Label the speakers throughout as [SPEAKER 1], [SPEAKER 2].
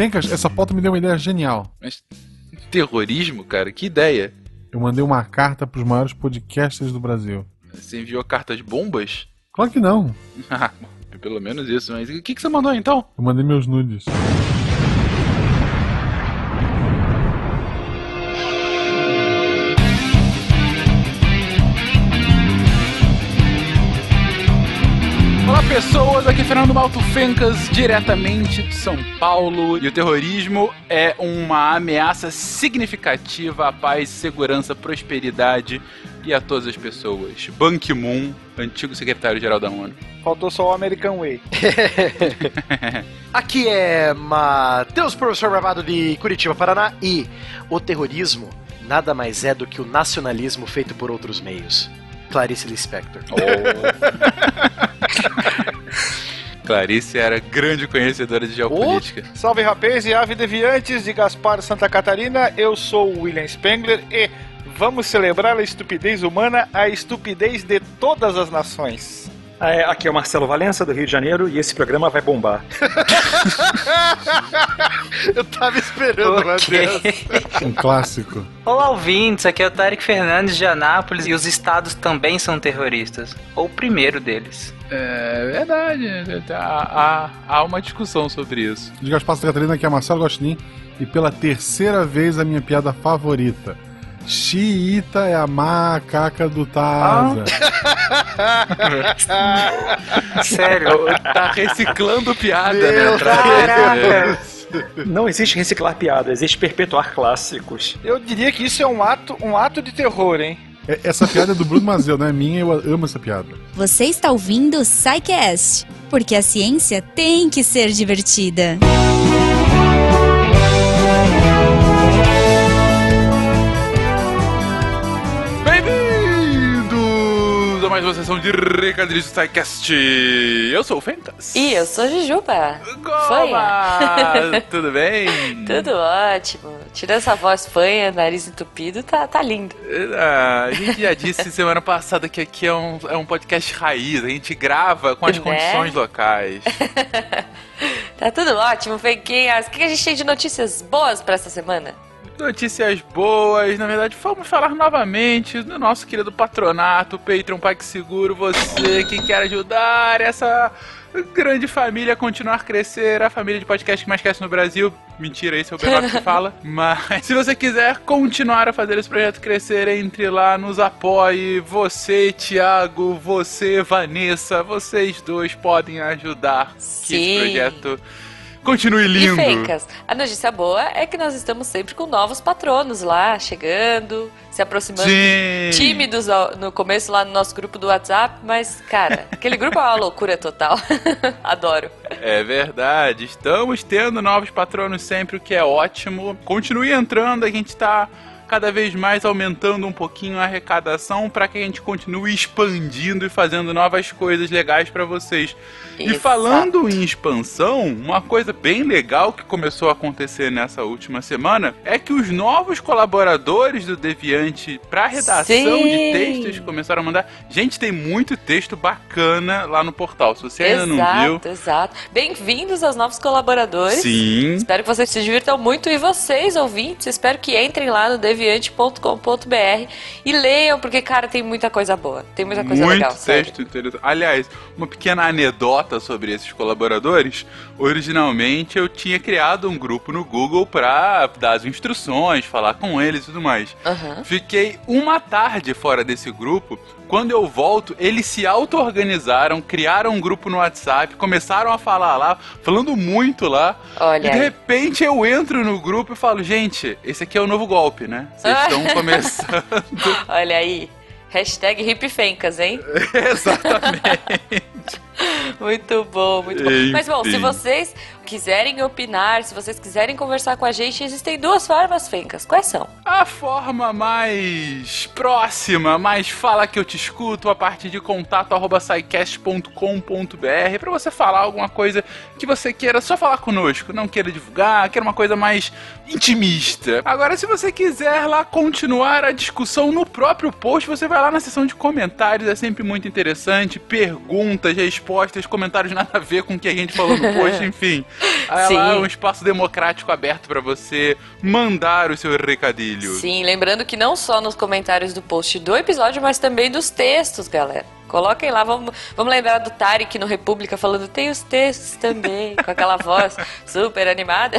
[SPEAKER 1] Fencas, essa pauta me deu uma ideia genial.
[SPEAKER 2] Mas terrorismo, cara? Que ideia.
[SPEAKER 1] Eu mandei uma carta pros maiores podcasters do Brasil.
[SPEAKER 2] Você enviou cartas bombas?
[SPEAKER 1] Claro que não.
[SPEAKER 2] Ah, Pelo menos isso, mas o que, que você mandou então?
[SPEAKER 1] Eu mandei meus nudes.
[SPEAKER 2] Pessoas, aqui é Fernando Malto Fencas, diretamente de São Paulo. E o terrorismo é uma ameaça significativa à paz, segurança, prosperidade e a todas as pessoas. Ban Ki-moon, antigo secretário-geral da ONU.
[SPEAKER 3] Faltou só o American Way.
[SPEAKER 4] Aqui é Matheus, professor barbado de Curitiba, Paraná, e o terrorismo nada mais é do que o nacionalismo feito por outros meios. Clarice Lispector.
[SPEAKER 2] Clarice era grande conhecedora de geopolítica.
[SPEAKER 3] Salve rapaz e ave deviantes de Gaspar Santa Catarina, eu sou o William Spengler e vamos celebrar a estupidez humana, a estupidez de todas as nações.
[SPEAKER 5] Ah, é, aqui é o Marcelo Valença, do Rio de Janeiro, e esse programa vai bombar.
[SPEAKER 4] Eu tava esperando, Matheus.
[SPEAKER 1] Um clássico.
[SPEAKER 6] Olá, ouvintes. Aqui é o Tarek Fernandes de Anápolis e os estados também são terroristas. Ou o primeiro deles.
[SPEAKER 2] É verdade, há, há, há uma discussão sobre isso.
[SPEAKER 1] De Gaspar Catarina, aqui é Marcelo Gostin. E pela terceira vez a minha piada favorita. Xiita é a macaca do Taza.
[SPEAKER 6] Sério?
[SPEAKER 2] Tá reciclando piada,
[SPEAKER 4] Meu
[SPEAKER 2] né?
[SPEAKER 6] Caraca!
[SPEAKER 5] Não existe reciclar piada, existe perpetuar clássicos.
[SPEAKER 3] Eu diria que isso é um ato, um ato de terror, hein?
[SPEAKER 1] É- Essa piada é do Bruno Mazel, não é minha, eu amo essa piada.
[SPEAKER 7] Você está ouvindo o SciCast, porque a ciência tem que ser divertida.
[SPEAKER 2] Bem-vindos mais uma sessão de Recadilhos do SciCast. Eu sou o Fencas.
[SPEAKER 8] E eu sou Jujuba.
[SPEAKER 2] Goma! Tudo bem?
[SPEAKER 8] Tudo ótimo. Tirando essa voz fanha, nariz entupido, tá, tá lindo.
[SPEAKER 2] Ah, a gente já disse semana passada que aqui é um, é um podcast raiz. A gente grava com as
[SPEAKER 8] Né?
[SPEAKER 2] condições locais.
[SPEAKER 8] Tá tudo ótimo, Fenquinhas. O que a gente tem de notícias boas pra essa semana?
[SPEAKER 2] Notícias boas, na verdade, vamos falar novamente do nosso querido patronato, Patreon PagSeguro. Você que quer ajudar essa grande família a continuar a crescer, a família de podcast que mais cresce no Brasil. Mentira, esse é o Bernardo que fala. Mas se você quiser continuar a fazer esse projeto crescer, entre lá, nos apoie. Você, Thiago, você, Vanessa, vocês dois podem ajudar que esse
[SPEAKER 8] Sim.
[SPEAKER 2] projeto continue
[SPEAKER 8] E
[SPEAKER 2] lindo.
[SPEAKER 8] Fencas, a notícia boa é que nós estamos sempre com novos patronos lá, chegando, se aproximando.
[SPEAKER 2] Sim.
[SPEAKER 8] Tímidos no começo lá no nosso grupo do WhatsApp, mas, cara, aquele grupo é uma loucura total. Adoro.
[SPEAKER 2] É verdade, estamos tendo novos patronos sempre, o que é ótimo. Continue entrando, a gente tá cada vez mais aumentando um pouquinho a arrecadação para que a gente continue expandindo e fazendo novas coisas legais para vocês. E
[SPEAKER 8] Exato.
[SPEAKER 2] falando em expansão, uma coisa bem legal que começou a acontecer nessa última semana é que os novos colaboradores do Deviante para redação
[SPEAKER 8] Sim.
[SPEAKER 2] de textos começaram a mandar. Gente, tem muito texto bacana lá no portal. Se você ainda não viu,
[SPEAKER 8] Exato, exato. Bem-vindos aos novos colaboradores.
[SPEAKER 2] Sim.
[SPEAKER 8] Espero que vocês se divirtam muito e vocês, ouvintes, espero que entrem lá no deviante.com.br e leiam, porque, cara, tem muita coisa boa. Tem muita coisa
[SPEAKER 2] Muito
[SPEAKER 8] legal. sério.
[SPEAKER 2] texto interessante. Aliás, uma pequena anedota sobre esses colaboradores. Originalmente eu tinha criado um grupo no Google pra dar as instruções, falar com eles e tudo mais.
[SPEAKER 8] Aham.
[SPEAKER 2] Fiquei uma tarde fora desse grupo. Quando eu volto, eles se auto-organizaram, criaram um grupo no WhatsApp, começaram a falar lá, falando muito lá.
[SPEAKER 8] Olha
[SPEAKER 2] e de repente eu entro no grupo e falo, gente, esse aqui é o novo golpe, né? Vocês estão começando.
[SPEAKER 8] Olha aí. Hashtag hipfencas, hein?
[SPEAKER 2] Exatamente.
[SPEAKER 8] Muito bom, muito bom.
[SPEAKER 2] Enfim.
[SPEAKER 8] Mas bom, se vocês quiserem opinar, se vocês quiserem conversar com a gente, existem duas formas, Fencas. Quais são?
[SPEAKER 2] A forma mais próxima, mais fala que eu te escuto, a partir de contato arroba scicast.com.br pra você falar alguma coisa que você queira só falar conosco, não queira divulgar, queira uma coisa mais intimista. Agora, se você quiser lá continuar a discussão no próprio post, você vai lá na seção de comentários, é sempre muito interessante, perguntas, respostas, comentários nada a ver com o que a gente falou no post, enfim. Aí
[SPEAKER 8] Sim.
[SPEAKER 2] lá é um espaço democrático aberto pra você mandar o seu recadilho.
[SPEAKER 8] Sim, lembrando que não só nos comentários do post do episódio, mas também dos textos, galera. Coloquem lá, vamos, vamos lembrar do Tarek no República falando, tem os textos também, com aquela voz super animada.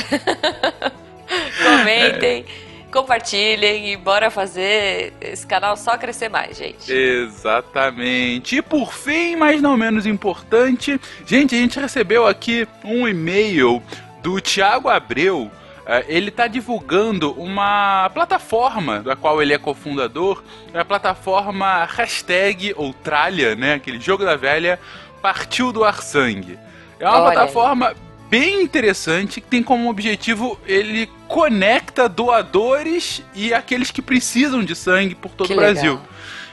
[SPEAKER 8] Comentem, compartilhem e bora fazer esse canal só crescer mais, gente.
[SPEAKER 2] Exatamente. E por fim, mas não menos importante, gente, a gente recebeu aqui um e-mail do Thiago Abreu. Eh, Ele está divulgando uma plataforma da qual ele é cofundador, é a plataforma hashtag ou tralha, né? Aquele jogo da velha, partiu do ar sangue. É uma
[SPEAKER 8] Olha
[SPEAKER 2] plataforma bem interessante que tem como objetivo ele conecta doadores e aqueles que precisam de sangue por todo
[SPEAKER 8] Que
[SPEAKER 2] o Brasil.
[SPEAKER 8] legal.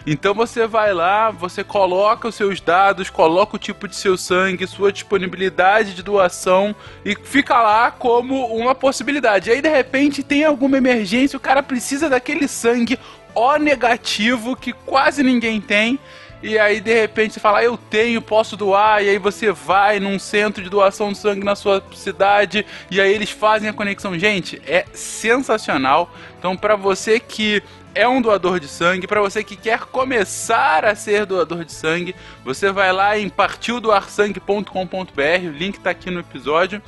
[SPEAKER 2] Então você vai lá, você coloca os seus dados, coloca o tipo de seu sangue, sua disponibilidade de doação e fica lá como uma possibilidade. Aí de repente tem alguma emergência, o cara precisa daquele sangue O negativo que quase ninguém tem. E aí, de repente, você fala, "Ah, eu tenho, posso doar, e aí você vai num centro de doação de sangue na sua cidade, e aí eles fazem a conexão. Gente, é sensacional. Então, pra você que é um doador de sangue, pra você que quer começar a ser doador de sangue, você vai lá em partildoarsangue.com.br, o link tá aqui no episódio.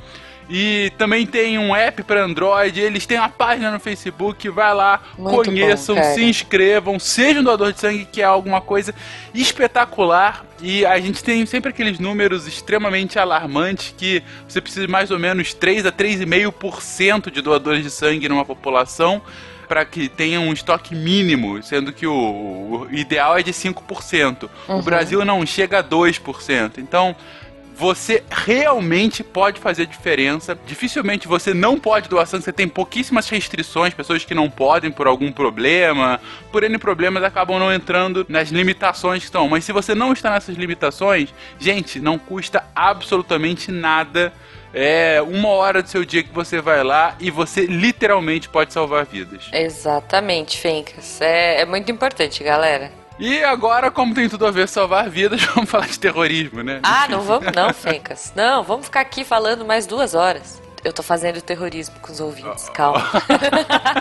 [SPEAKER 2] E também tem um app para Android, eles têm uma página no Facebook, vai lá,
[SPEAKER 8] Muito
[SPEAKER 2] conheçam,
[SPEAKER 8] bom,
[SPEAKER 2] se inscrevam, sejam doador de sangue, que é alguma coisa espetacular. E a gente tem sempre aqueles números extremamente alarmantes que você precisa de mais ou menos 3 a 3,5% de doadores de sangue numa população para que tenha um estoque mínimo, sendo que o, o ideal é de 5%. O
[SPEAKER 8] Uhum.
[SPEAKER 2] Brasil não chega a 2%. Então, você realmente pode fazer diferença. Dificilmente você não pode doar sangue, você tem pouquíssimas restrições, pessoas que não podem por algum problema, por N problemas acabam não entrando nas limitações que estão. Mas se você não está nessas limitações, gente, não custa absolutamente nada. É uma hora do seu dia que você vai lá e você literalmente pode salvar vidas.
[SPEAKER 8] Exatamente, Fencas. É, é muito importante, galera.
[SPEAKER 2] E agora, como tem tudo a ver salvar vidas, vamos falar de terrorismo, né?
[SPEAKER 8] Ah, não vamos não, Fencas. Não, vamos ficar aqui falando mais duas horas. Eu tô fazendo terrorismo com os ouvintes, calma.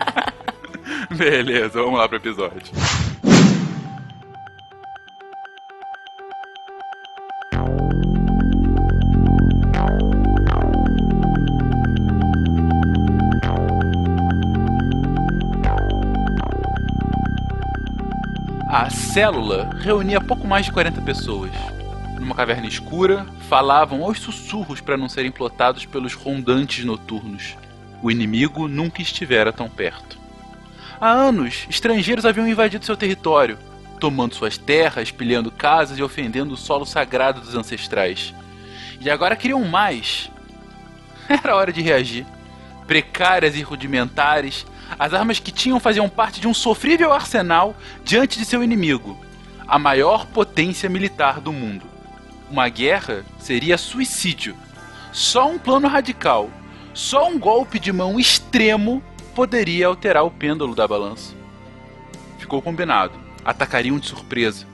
[SPEAKER 2] Beleza, vamos lá pro episódio. A célula reunia pouco mais de 40 pessoas. Numa caverna escura, falavam aos sussurros para não serem plotados pelos rondantes noturnos. O inimigo nunca estivera tão perto. Há anos, estrangeiros haviam invadido seu território, tomando suas terras, pilhando casas e ofendendo o solo sagrado dos ancestrais. E agora queriam mais. Era hora de reagir. Precárias e rudimentares, as armas que tinham faziam parte de um sofrível arsenal diante de seu inimigo, a maior potência militar do mundo. Uma guerra seria suicídio. Só um plano radical, só um golpe de mão extremo poderia alterar o pêndulo da balança. Ficou combinado. Atacariam de surpresa.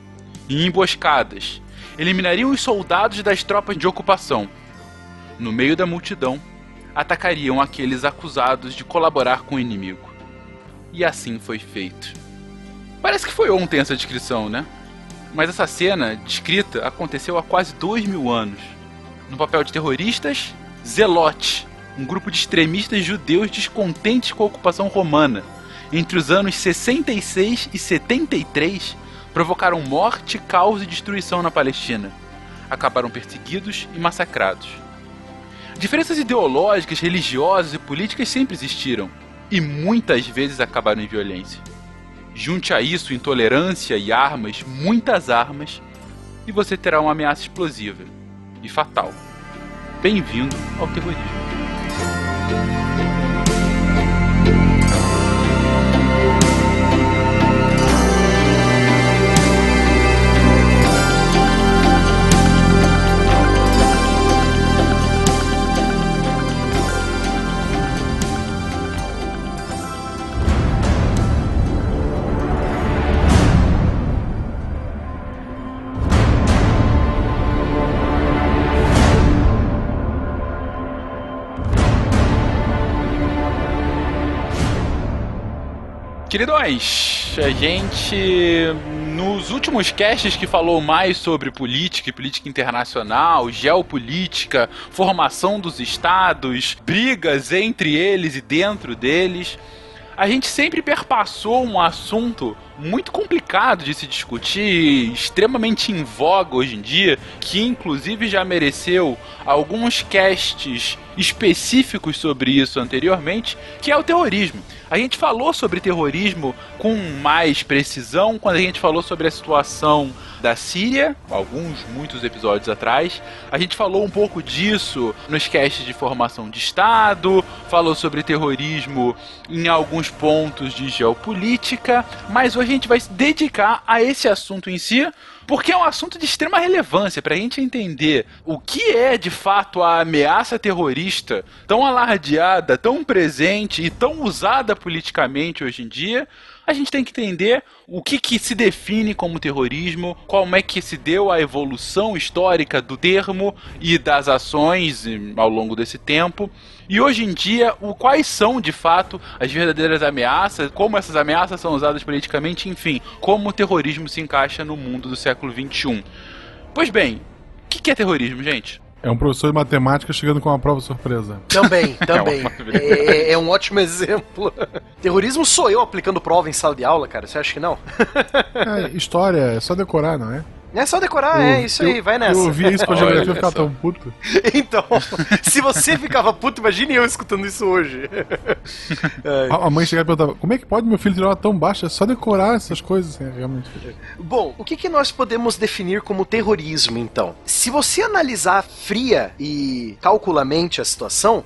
[SPEAKER 2] Em emboscadas. Eliminariam os soldados das tropas de ocupação. No meio da multidão, atacariam aqueles acusados de colaborar com o inimigo. E assim foi feito. Parece que foi ontem essa descrição, né? Mas essa cena descrita aconteceu há quase dois mil anos. No papel de terroristas, Zelote, um grupo de extremistas judeus descontentes com a ocupação romana. Entre os anos 66 e 73, provocaram morte, caos e destruição na Palestina. Acabaram perseguidos e massacrados. Diferenças ideológicas, religiosas e políticas sempre existiram, e muitas vezes acabaram em violência. Junte a isso intolerância e armas, muitas armas, e você terá uma ameaça explosiva e fatal. Bem-vindo ao terrorismo. Queridões, a gente nos últimos casts que falou mais sobre política e política internacional, geopolítica, formação dos estados, brigas entre eles e dentro deles, a gente sempre perpassou um assunto muito complicado de se discutir, extremamente em voga hoje em dia, que inclusive já mereceu alguns casts específicos sobre isso anteriormente, que é o terrorismo. A gente falou sobre terrorismo com mais precisão quando a gente falou sobre a situação da Síria, alguns, muitos episódios atrás. A gente falou um pouco disso nos casts de formação de Estado, falou sobre terrorismo em alguns pontos de geopolítica, mas hoje a gente vai se dedicar a esse assunto em si, porque é um assunto de extrema relevância para a gente entender o que é de fato a ameaça terrorista tão alardeada, tão presente e tão usada politicamente hoje em dia. A gente tem que entender o que, que se define como terrorismo, como é que se deu a evolução histórica do termo e das ações ao longo desse tempo. E hoje em dia, o, quais são de fato as verdadeiras ameaças, como essas ameaças são usadas politicamente, enfim, como o terrorismo se encaixa no mundo do século XXI. Pois bem, o que, que é terrorismo, gente?
[SPEAKER 1] É um professor de matemática chegando com uma prova surpresa.
[SPEAKER 4] Também, também. É, é um ótimo exemplo. Terrorismo sou eu aplicando prova em sala de aula, cara. Você acha que não?
[SPEAKER 1] É, história, é só decorar, não é?
[SPEAKER 4] É só decorar,
[SPEAKER 1] Eu-
[SPEAKER 4] é isso aí,
[SPEAKER 1] eu-
[SPEAKER 4] vai nessa.
[SPEAKER 1] Eu ouvia isso com a
[SPEAKER 2] Olha
[SPEAKER 1] geografia e ficava
[SPEAKER 2] só.
[SPEAKER 1] tão puto.
[SPEAKER 4] Então, se você ficava puto, imagine eu escutando isso hoje. É.
[SPEAKER 1] A a mãe chegava e perguntava: como é que pode meu filho tirar uma tão baixa? É só decorar essas coisas, é, realmente.
[SPEAKER 4] Bom, o que, que nós podemos definir como terrorismo, então? Se você analisar fria e calculamente a situação,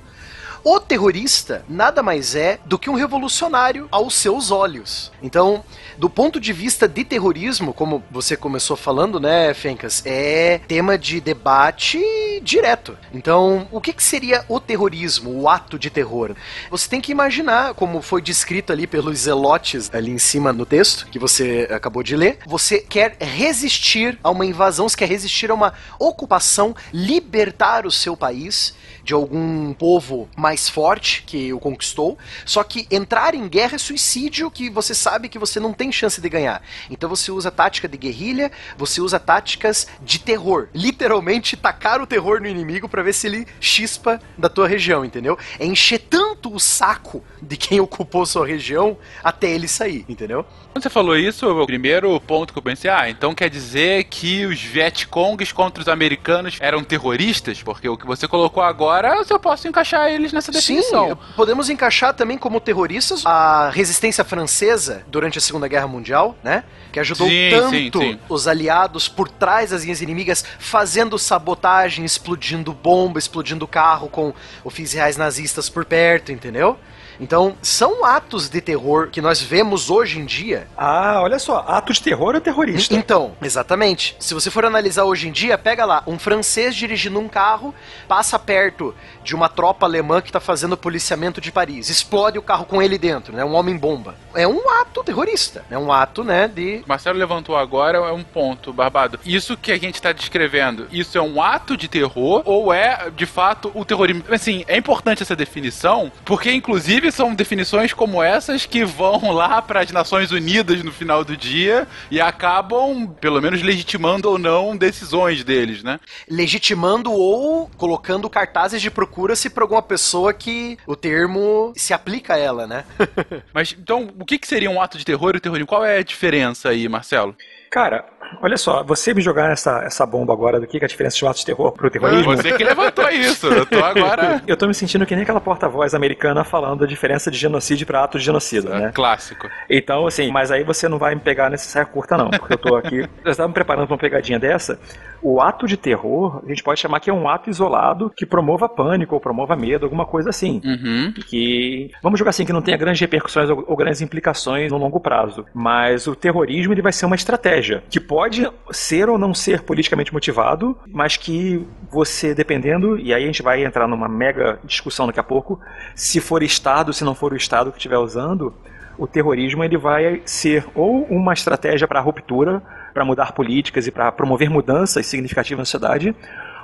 [SPEAKER 4] o terrorista nada mais é do que um revolucionário aos seus olhos. Então, do ponto de vista de terrorismo, como você começou falando, né, Fencas, é tema de debate direto. Então, o que, que seria o terrorismo, o ato de terror? Você tem que imaginar, como foi descrito ali pelos zelotes ali em cima no texto que você acabou de ler, você quer resistir a uma invasão, você quer resistir a uma ocupação, libertar o seu país de algum povo mais forte que o conquistou. Só que entrar em guerra é suicídio que você sabe que você não tem chance de ganhar. Então você usa tática de guerrilha, você usa táticas de terror. Literalmente tacar o terror no inimigo para ver se ele chispa da tua região, entendeu? É encher tanto o saco de quem ocupou sua região até ele sair, entendeu?
[SPEAKER 2] Quando você falou isso, o primeiro ponto que eu pensei, ah, então quer dizer que os Vietcongs contra os americanos eram terroristas? Porque o que você colocou agora, eu posso encaixar eles nessa definição.
[SPEAKER 4] Sim, podemos encaixar também como terroristas a resistência francesa durante a Segunda Guerra Mundial, né? Que ajudou
[SPEAKER 2] Sim,
[SPEAKER 4] tanto
[SPEAKER 2] sim, sim.
[SPEAKER 4] os aliados por trás das linhas inimigas, fazendo sabotagem, explodindo bomba, explodindo carro com oficiais nazistas por perto, entendeu? Então, são atos de terror que nós vemos hoje em dia.
[SPEAKER 5] Ah, olha só, ato de terror ou terrorista?
[SPEAKER 4] Então, exatamente. Se você for analisar hoje em dia, pega lá, um francês dirigindo um carro, passa perto de uma tropa alemã que tá fazendo policiamento de Paris, explode o carro com ele dentro, né? Um homem-bomba. É um ato terrorista, é um ato, né, de...
[SPEAKER 2] Marcelo levantou agora é um ponto, Barbado. Isso que a gente está descrevendo, isso é um ato de terror ou é, de fato, o terrorismo? Assim, é importante essa definição, porque, inclusive, são definições como essas que vão lá para as Nações Unidas no final do dia e acabam, pelo menos, legitimando ou não decisões deles, né?
[SPEAKER 4] legitimando ou colocando cartazes de procura-se pra alguma pessoa que o termo se aplica a ela, né?
[SPEAKER 2] Mas, então, o que, que seria um ato de terror e terrorismo? Qual é a diferença aí, Marcelo?
[SPEAKER 5] Cara, olha só, você me jogar essa, essa bomba agora do que é a diferença de um ato de terror pro terrorismo.
[SPEAKER 2] Você que levantou isso, eu tô agora...
[SPEAKER 5] Eu tô me sentindo que nem aquela porta-voz americana falando a diferença de genocídio pra ato de genocídio, né?
[SPEAKER 2] Clássico.
[SPEAKER 5] Então, assim, mas aí você não vai me pegar nessa saia curta, não, porque eu tô aqui. Eu estava me preparando pra uma pegadinha dessa. O ato de terror, a gente pode chamar que é um ato isolado que promova pânico ou promova medo, alguma coisa assim.
[SPEAKER 2] Uhum.
[SPEAKER 5] Que, vamos jogar assim, que não tenha grandes repercussões ou, ou grandes implicações no longo prazo. Mas o terrorismo, ele vai ser uma estratégia que pode ser ou não ser politicamente motivado, mas que você, dependendo, e aí a gente vai entrar numa mega discussão daqui a pouco, se for Estado, se não for o Estado que estiver usando, o terrorismo ele vai ser ou uma estratégia para ruptura, para mudar políticas e para promover mudanças significativas na sociedade,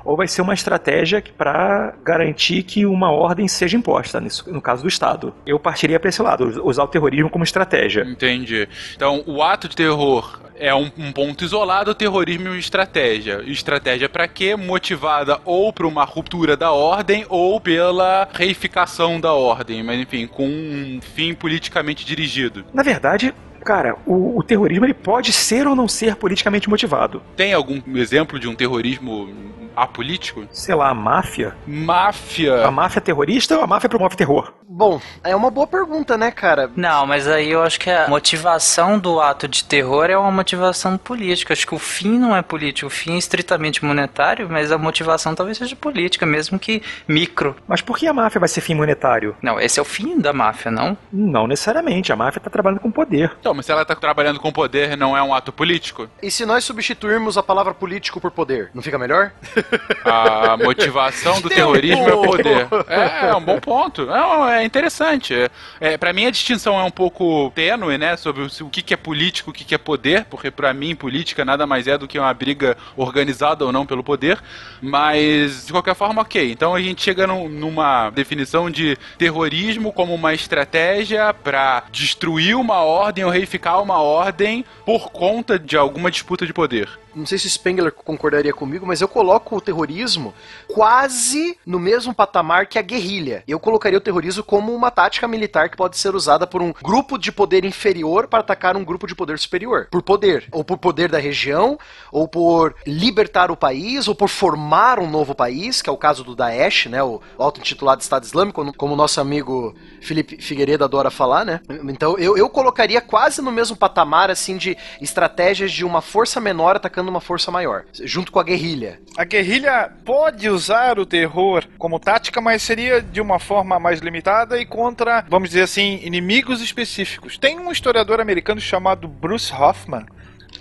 [SPEAKER 5] ou vai ser uma estratégia para garantir que uma ordem seja imposta, no caso do Estado. Eu partiria para esse lado, usar o terrorismo como estratégia.
[SPEAKER 2] Entendi. Então, o ato de terror é um, um, ponto isolado, o terrorismo é uma estratégia. Estratégia para quê? Motivada ou por uma ruptura da ordem ou pela reificação da ordem, mas enfim, com um fim politicamente dirigido.
[SPEAKER 5] Na verdade, cara, o, o, terrorismo ele pode ser ou não ser politicamente motivado.
[SPEAKER 2] Tem algum exemplo de um terrorismo apolítico?
[SPEAKER 5] Sei lá, a máfia?
[SPEAKER 2] Máfia.
[SPEAKER 5] A máfia terrorista ou a máfia promove terror?
[SPEAKER 4] Bom, é uma boa pergunta, né, cara?
[SPEAKER 6] Não, mas aí eu acho que a motivação do ato de terror é uma motivação política. Acho que o fim não é político, o fim é estritamente monetário, mas a motivação talvez seja política, mesmo que micro.
[SPEAKER 5] Mas por que a máfia vai ser fim monetário?
[SPEAKER 6] Não, esse é o fim da máfia, não?
[SPEAKER 5] Não necessariamente. A máfia tá trabalhando com poder.
[SPEAKER 2] Então, mas se ela tá trabalhando com poder, não é um ato político?
[SPEAKER 4] E se nós substituirmos a palavra político por poder, não fica melhor?
[SPEAKER 2] A motivação do terrorismo é o poder. É, é um bom ponto. É, é interessante. É, é para mim a distinção é um pouco tênue, né, sobre o, o que, que é político, o que, que é poder, porque para mim política nada mais é do que uma briga organizada ou não pelo poder. Mas de qualquer forma, ok. Então a gente chega num, numa definição de terrorismo como uma estratégia para destruir uma ordem ou reificar uma ordem por conta de alguma disputa de poder
[SPEAKER 4] não sei se Spengler concordaria comigo, mas eu coloco o terrorismo quase no mesmo patamar que a guerrilha. Eu colocaria o terrorismo como uma tática militar que pode ser usada por um grupo de poder inferior para atacar um grupo de poder superior. Por poder. Ou por poder da região, ou por libertar o país, ou por formar um novo país, que é o caso do Daesh, né? O auto-intitulado Estado Islâmico, como o nosso amigo Felipe Figueiredo adora falar, né? Então eu, eu colocaria quase no mesmo patamar, assim, de estratégias de uma força menor atacando uma força maior, junto com a guerrilha.
[SPEAKER 3] A guerrilha pode usar o terror como tática, mas seria de uma forma mais limitada e contra, vamos dizer assim, inimigos específicos. Tem um historiador americano chamado Bruce Hoffman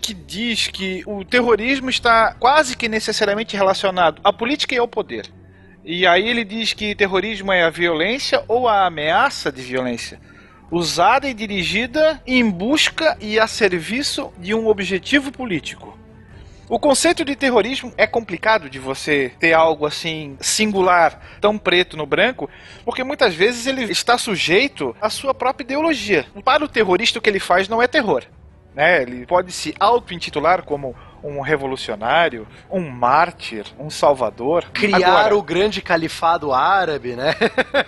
[SPEAKER 3] que diz que o terrorismo está quase que necessariamente relacionado à política e ao poder. E aí ele diz que terrorismo é a violência ou a ameaça de violência usada e dirigida em busca e a serviço de um objetivo político. O conceito de terrorismo é complicado de você ter algo assim singular, tão preto no branco, porque muitas vezes ele está sujeito à sua própria ideologia. Para o terrorista, o que ele faz não é terror. Né? Ele pode se auto-intitular como um revolucionário, um mártir, um salvador.
[SPEAKER 4] Criar Agora, o grande califado árabe, né?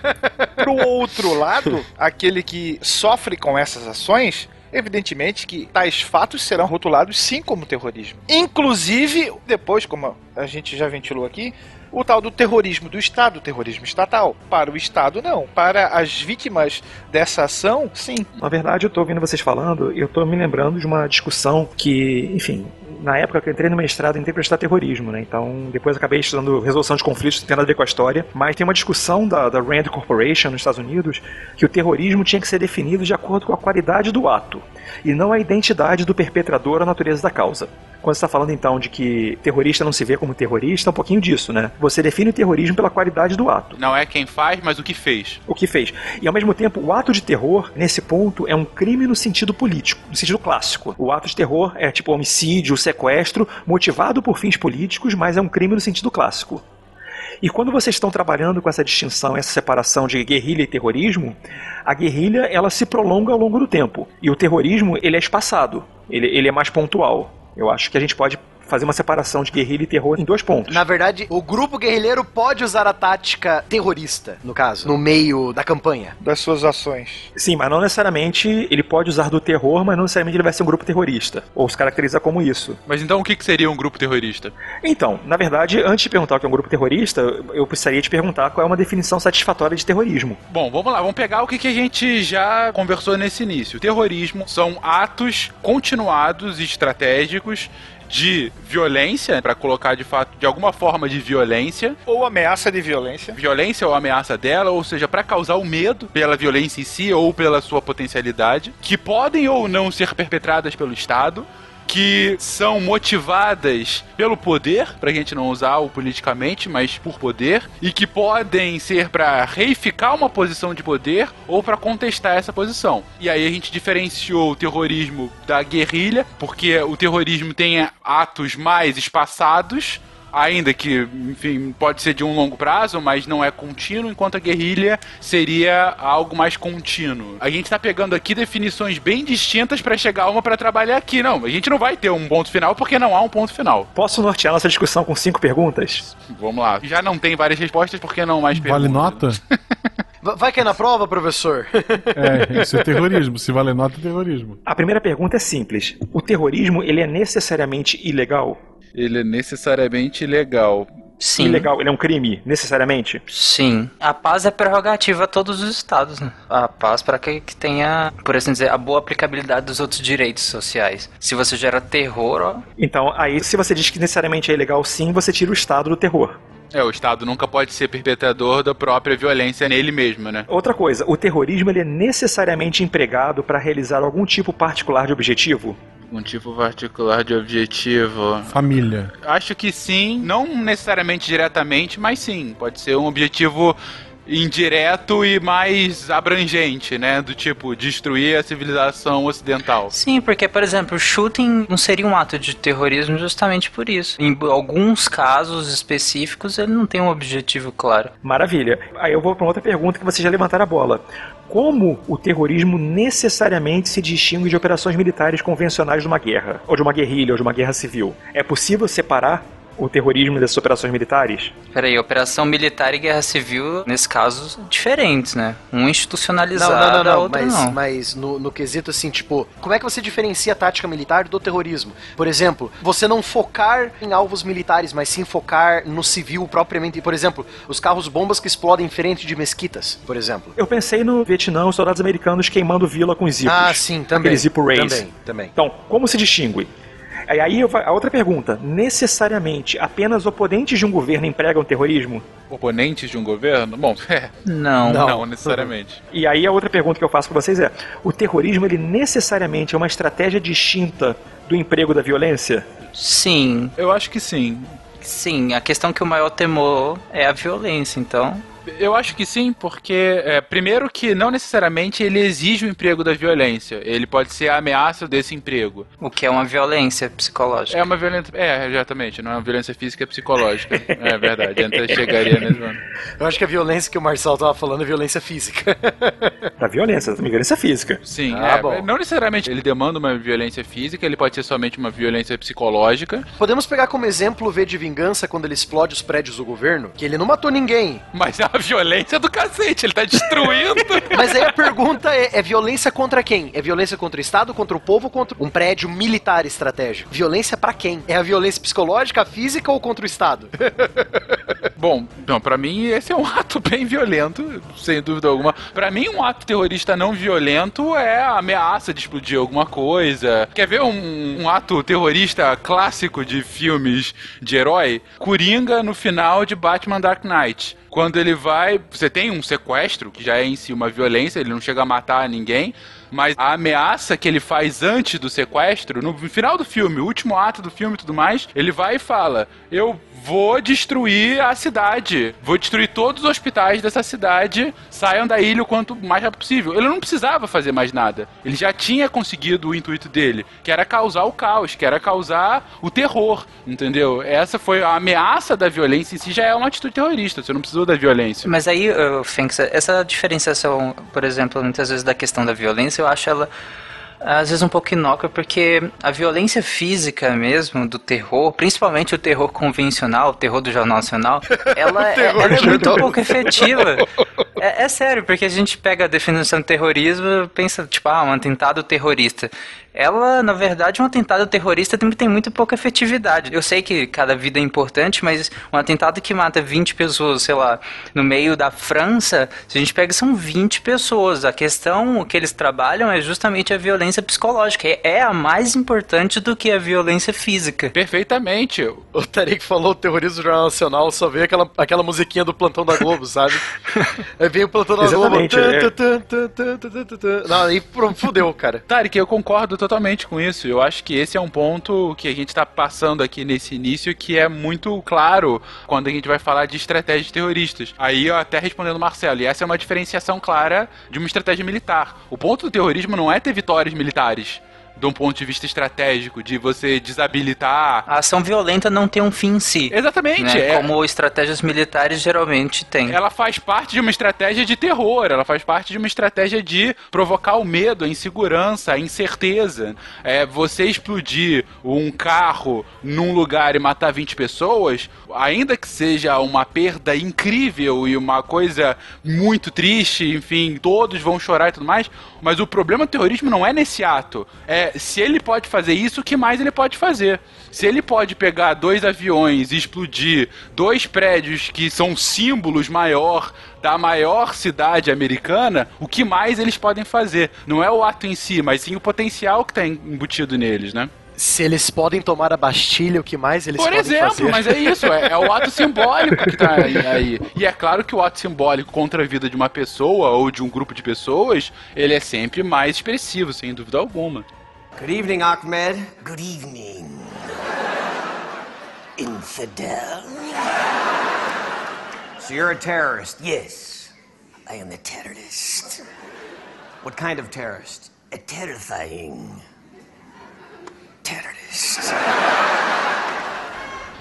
[SPEAKER 3] Pro outro lado, aquele que sofre com essas ações Evidentemente que tais fatos serão rotulados sim como terrorismo. Inclusive, depois, como a gente já ventilou aqui, o tal do terrorismo do Estado, terrorismo estatal. Para o Estado, não. Para as vítimas dessa ação, sim.
[SPEAKER 5] Na verdade, eu estou ouvindo vocês falando e eu estou me lembrando de uma discussão que, enfim, na época que eu entrei no mestrado, entrei para estudar terrorismo, né? Então, depois acabei estudando resolução de conflitos, não tem nada a ver com a história. Mas tem uma discussão da, da Rand Corporation nos Estados Unidos que o terrorismo tinha que ser definido de acordo com a qualidade do ato e não a identidade do perpetrador ou a natureza da causa. Quando você está falando então de que terrorista não se vê como terrorista, é um pouquinho disso, né? Você define o terrorismo pela qualidade do ato.
[SPEAKER 2] Não é quem faz, mas o que fez.
[SPEAKER 5] O que fez. E ao mesmo tempo, o ato de terror, nesse ponto, é um crime no sentido político, no sentido clássico. O ato de terror é tipo homicídio, sequestro, motivado por fins políticos, mas é um crime no sentido clássico. E quando vocês estão trabalhando com essa distinção, essa separação de guerrilha e terrorismo, a guerrilha ela se prolonga ao longo do tempo e o terrorismo ele é espaçado, ele, ele é mais pontual. Eu acho que a gente pode fazer uma separação de guerrilha e terror em dois pontos.
[SPEAKER 4] Na verdade, o grupo guerrilheiro pode usar a tática terrorista, no caso, no meio da campanha.
[SPEAKER 3] Das suas ações.
[SPEAKER 5] Sim, mas não necessariamente ele pode usar do terror, mas não necessariamente ele vai ser um grupo terrorista. Ou se caracteriza como isso.
[SPEAKER 2] Mas então o que seria um grupo terrorista?
[SPEAKER 5] Então, na verdade, antes de perguntar o que é um grupo terrorista, eu precisaria te perguntar qual é uma definição satisfatória de terrorismo.
[SPEAKER 2] Bom, vamos lá, vamos pegar o que a gente já conversou nesse início. terrorismo são atos continuados e estratégicos de violência, para colocar de fato de alguma forma de violência.
[SPEAKER 3] Ou ameaça de violência.
[SPEAKER 2] Violência ou ameaça dela, ou seja, para causar o medo pela violência em si ou pela sua potencialidade, que podem ou não ser perpetradas pelo Estado que são motivadas pelo poder, pra gente não usar o politicamente, mas por poder, e que podem ser para reificar uma posição de poder ou para contestar essa posição. E aí a gente diferenciou o terrorismo da guerrilha, porque o terrorismo tem atos mais espaçados Ainda que, enfim, pode ser de um longo prazo, mas não é contínuo, enquanto a guerrilha seria algo mais contínuo. A gente tá pegando aqui definições bem distintas para chegar uma para trabalhar aqui. Não, a gente não vai ter um ponto final porque não há um ponto final.
[SPEAKER 5] Posso nortear nossa discussão com cinco perguntas?
[SPEAKER 2] Vamos lá. Já não tem várias respostas, porque não mais perguntas?
[SPEAKER 1] Vale nota?
[SPEAKER 4] Va- Vai cair na prova, professor?
[SPEAKER 1] É, isso é terrorismo. Se vale nota, é terrorismo.
[SPEAKER 5] A primeira pergunta é simples. O terrorismo, ele é necessariamente ilegal?
[SPEAKER 2] Ele é necessariamente ilegal.
[SPEAKER 6] Sim.
[SPEAKER 5] Ilegal, ele é um crime, necessariamente?
[SPEAKER 6] Sim. A paz é prerrogativa a todos os estados, né? A paz para que, que tenha, por assim dizer, a boa aplicabilidade dos outros direitos sociais. Se você gera terror, ó,
[SPEAKER 5] Então, aí, se você diz que necessariamente é ilegal sim, você tira o Estado do terror.
[SPEAKER 2] É, o Estado nunca pode ser perpetrador da própria violência nele mesmo, né?
[SPEAKER 5] Outra coisa, o terrorismo ele é necessariamente empregado para realizar algum tipo particular de objetivo?
[SPEAKER 2] Um tipo particular de objetivo.
[SPEAKER 1] Família.
[SPEAKER 2] Acho que sim, não necessariamente diretamente, mas sim. Pode ser um objetivo indireto e mais abrangente, né? Do tipo, destruir a civilização ocidental.
[SPEAKER 6] Sim, porque, por exemplo, o shooting não seria um ato de terrorismo justamente por isso. Em alguns casos específicos, ele não tem um objetivo claro.
[SPEAKER 5] Maravilha. Aí eu vou para outra pergunta que vocês já levantaram a bola. Como o terrorismo necessariamente se distingue de operações militares convencionais de uma guerra, ou de uma guerrilha, ou de uma guerra civil? É possível separar o terrorismo dessas operações militares?
[SPEAKER 6] Peraí, operação militar e guerra civil, nesse caso, diferentes, né? Um
[SPEAKER 4] Não,
[SPEAKER 6] institucionalizado,
[SPEAKER 4] não, não,
[SPEAKER 6] a
[SPEAKER 4] não.
[SPEAKER 6] outra
[SPEAKER 4] Mas,
[SPEAKER 6] não.
[SPEAKER 4] mas no, no quesito assim, tipo, como é que você diferencia a tática militar do terrorismo? Por exemplo, você não focar em alvos militares, mas sim focar no civil propriamente. Por exemplo, os carros-bombas que explodem em frente de mesquitas, por exemplo.
[SPEAKER 5] Eu pensei no Vietnã, os soldados americanos queimando vila com zipos.
[SPEAKER 4] Ah, sim, também.
[SPEAKER 5] Aquele Zippo Race.
[SPEAKER 4] Também, também.
[SPEAKER 5] Então, como se distingue? E aí a outra pergunta: necessariamente apenas oponentes de um governo empregam terrorismo?
[SPEAKER 2] Oponentes de um governo? Bom, é.
[SPEAKER 6] Não.
[SPEAKER 2] Não, necessariamente.
[SPEAKER 5] E aí a outra pergunta que eu faço para vocês é: o terrorismo ele necessariamente é uma estratégia distinta do emprego da violência?
[SPEAKER 6] Sim,
[SPEAKER 2] Eu acho que sim.
[SPEAKER 6] sim. A questão que o maior temor é a violência, então.
[SPEAKER 2] Eu acho que sim, porque, é, primeiro, que não necessariamente ele exige o emprego da violência. Ele pode ser a ameaça desse emprego.
[SPEAKER 6] O que é uma violência psicológica.
[SPEAKER 2] É uma violência. É, exatamente. Não é uma violência física, é psicológica. É verdade. Entra, chegaria nesse ano.
[SPEAKER 4] Eu acho que a violência que o Marcelo tava falando é violência física.
[SPEAKER 5] Da violência, da violência física.
[SPEAKER 2] Sim,
[SPEAKER 4] Ah,
[SPEAKER 2] é,
[SPEAKER 4] bom.
[SPEAKER 2] não necessariamente ele demanda uma violência física, ele pode ser somente uma violência psicológica.
[SPEAKER 4] Podemos pegar como exemplo o V de Vingança quando ele explode os prédios do governo? Que ele não matou ninguém.
[SPEAKER 2] Mas é uma violência do cacete, ele tá destruindo.
[SPEAKER 4] Mas aí a pergunta é: é violência contra quem? É violência contra o Estado, contra o povo, contra um prédio militar estratégico? Violência pra quem? É a violência psicológica, física ou contra o Estado?
[SPEAKER 2] Bom, não, para mim esse é um ato bem violento, sem dúvida alguma. Pra mim um ato terrorista não violento é a ameaça de explodir alguma coisa. Quer ver um, um ato terrorista clássico de filmes de herói? Coringa no final de Batman Dark Knight. Quando ele vai, você tem um sequestro, que já é em si uma violência, ele não chega a matar ninguém, mas a ameaça que ele faz antes do sequestro, no final do filme, o último ato do filme e tudo mais, ele vai e fala: Eu vou destruir a cidade, vou destruir todos os hospitais dessa cidade, saiam da ilha o quanto mais rápido possível. Ele não precisava fazer mais nada, ele já tinha conseguido o intuito dele, que era causar o caos, que era causar o terror, entendeu? Essa foi a ameaça da violência em si, já é uma atitude terrorista, você não precisou da violência.
[SPEAKER 6] Mas aí, Fênix, essa diferenciação, por exemplo, muitas vezes da questão da violência, eu acho ela às vezes um pouco inócua, porque a violência física mesmo, do terror, principalmente o terror convencional, o terror do Jornal Nacional, ela, é, ela é muito pouco efetiva. É, é sério, porque a gente pega a definição de terrorismo e pensa, tipo, ah, um atentado terrorista. Ela, na verdade, um atentado terrorista também tem muito pouca efetividade. Eu sei que cada vida é importante, mas um atentado que mata 20 pessoas, sei lá, no meio da França, se a gente pega, são 20 pessoas. A questão que eles trabalham é justamente a violência psicológica. É- É a mais importante do que a violência física.
[SPEAKER 2] Perfeitamente.
[SPEAKER 4] O Tarek falou o terrorismo do Jornal Nacional, só veio aquela, aquela musiquinha do plantão da Globo, sabe? Aí veio o plantão da
[SPEAKER 5] Exatamente,
[SPEAKER 4] Globo.
[SPEAKER 5] é.
[SPEAKER 4] Não, aí pronto, fudeu, cara.
[SPEAKER 2] Tarek, eu concordo totalmente com isso. Eu acho que esse é um ponto que a gente está passando aqui nesse início que é muito claro quando a gente vai falar de estratégias terroristas. Aí, até respondendo Marcelo, e essa é uma diferenciação clara de uma estratégia militar. O ponto do terrorismo não é ter vitórias militares. De um ponto de vista estratégico, de você desabilitar.
[SPEAKER 6] A ação violenta não tem um fim em si.
[SPEAKER 2] Exatamente,
[SPEAKER 6] né?
[SPEAKER 2] é.
[SPEAKER 6] Como estratégias militares geralmente têm.
[SPEAKER 2] Ela faz parte de uma estratégia de terror, ela faz parte de uma estratégia de provocar o medo, a insegurança, a incerteza. É, você explodir um carro num lugar e matar 20 pessoas, ainda que seja uma perda incrível e uma coisa muito triste, enfim, todos vão chorar e tudo mais, mas o problema do terrorismo não é nesse ato. É se ele pode fazer isso, o que mais ele pode fazer? Se ele pode pegar dois aviões e explodir dois prédios que são símbolos maior da maior cidade americana, o que mais eles podem fazer? Não é o ato em si, mas sim o potencial que está embutido neles, né?
[SPEAKER 4] Se eles podem tomar a Bastilha, o que mais eles
[SPEAKER 2] Por
[SPEAKER 4] podem
[SPEAKER 2] exemplo,
[SPEAKER 4] fazer?
[SPEAKER 2] mas é isso, é, é o ato simbólico que tá aí, aí. E é claro que o ato simbólico contra a vida de uma pessoa ou de um grupo de pessoas, ele é sempre mais expressivo, sem dúvida alguma.
[SPEAKER 9] Good evening, Ahmed.
[SPEAKER 10] Good evening, infidel.
[SPEAKER 9] So you're a terrorist.
[SPEAKER 10] Yes, I am a terrorist.
[SPEAKER 9] What kind of terrorist?
[SPEAKER 10] A terrifying terrorist.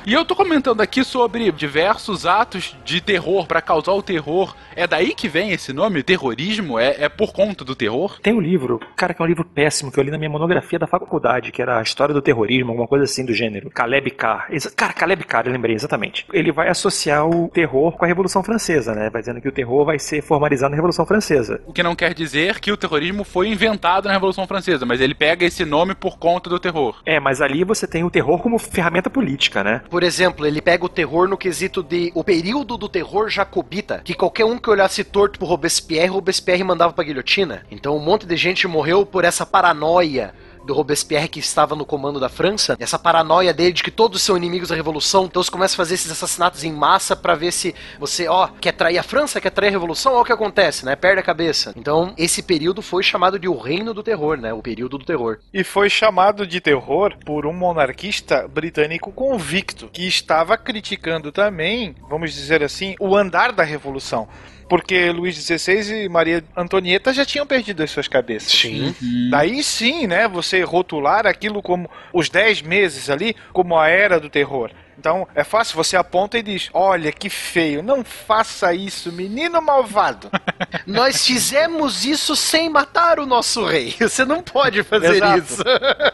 [SPEAKER 2] E eu tô comentando aqui sobre diversos atos de terror pra causar o terror. É daí que vem esse nome? Terrorismo? É, é por conta do terror?
[SPEAKER 5] Tem um livro, cara, que é um livro péssimo que eu li na minha monografia da faculdade, que era a história do terrorismo, alguma coisa assim do gênero. Caleb Carr. Cara, Caleb Carr, eu lembrei exatamente. Ele vai associar o terror com a Revolução Francesa, né? Vai dizendo que o terror vai ser formalizado na Revolução Francesa.
[SPEAKER 2] O que não quer dizer que o terrorismo foi inventado na Revolução Francesa, mas ele pega esse nome por conta do terror.
[SPEAKER 5] É, mas ali você tem o terror como ferramenta política, né?
[SPEAKER 4] Por exemplo, ele pega o terror no quesito de o período do terror jacobita, que qualquer um que olhasse torto pro Robespierre, Robespierre mandava pra guilhotina. Então um monte de gente morreu por essa paranoia do Robespierre que estava no comando da França, essa paranoia dele de que todos são inimigos da revolução, então você começa a fazer esses assassinatos em massa pra ver se você, ó, quer trair a França, quer trair a revolução, olha o que acontece, né? Perde a cabeça. Então, esse período foi chamado de o reino do terror, né? O período do terror.
[SPEAKER 3] E foi chamado de terror por um monarquista britânico convicto, que estava criticando também, vamos dizer assim, o andar da revolução. Porque Luís XVI e Maria Antonieta já tinham perdido as suas cabeças.
[SPEAKER 4] Sim.
[SPEAKER 3] Daí sim, né, você rotular aquilo como os 10 meses ali, como a era do terror. Então é fácil, você aponta e diz: Olha que feio, não faça isso, menino malvado.
[SPEAKER 4] Nós fizemos isso sem matar o nosso rei. Você não pode fazer
[SPEAKER 3] Exato.
[SPEAKER 4] isso.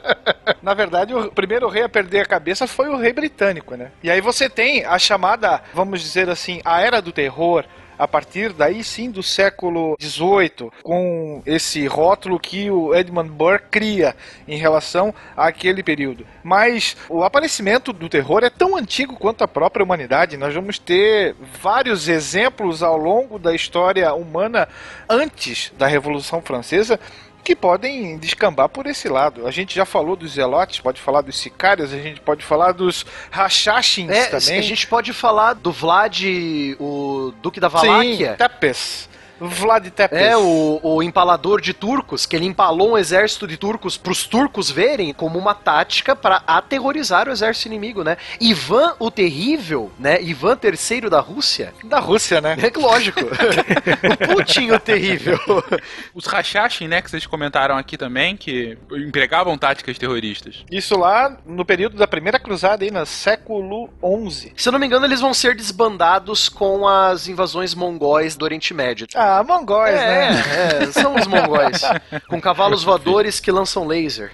[SPEAKER 3] Na verdade, o primeiro rei a perder a cabeça foi o rei britânico, né? E aí você tem a chamada, vamos dizer assim, a era do terror. A partir daí sim do século XVIII, com esse rótulo que o Edmund Burke cria em relação àquele período. Mas o aparecimento do terror é tão antigo quanto a própria humanidade. Nós vamos ter vários exemplos ao longo da história humana antes da Revolução Francesa que podem descambar por esse lado. A gente já falou dos zelotes, pode falar dos sicários, a gente pode falar dos rachachins
[SPEAKER 4] É,
[SPEAKER 3] também.
[SPEAKER 4] a gente pode falar do Vlad, o Duque da
[SPEAKER 3] Sim,
[SPEAKER 4] Valáquia.
[SPEAKER 3] Tepes. Vlad Tepes.
[SPEAKER 4] É, o, o empalador de turcos, que ele empalou um exército de turcos pros turcos verem como uma tática para aterrorizar o exército inimigo, né? Ivan o Terrível, né? Ivan III da Rússia.
[SPEAKER 3] Da Rússia, né?
[SPEAKER 4] É que lógico. o Putin o Terrível.
[SPEAKER 2] Os Rachachin, né, que vocês comentaram aqui também, que empregavam táticas terroristas.
[SPEAKER 3] Isso lá no período da Primeira Cruzada, aí no século XI.
[SPEAKER 4] Se eu não me engano, eles vão ser desbandados com as invasões mongóis do Oriente Médio.
[SPEAKER 3] Ah, mongóis,
[SPEAKER 4] é,
[SPEAKER 3] né?
[SPEAKER 4] é, são os mongóis. com cavalos voadores que lançam laser.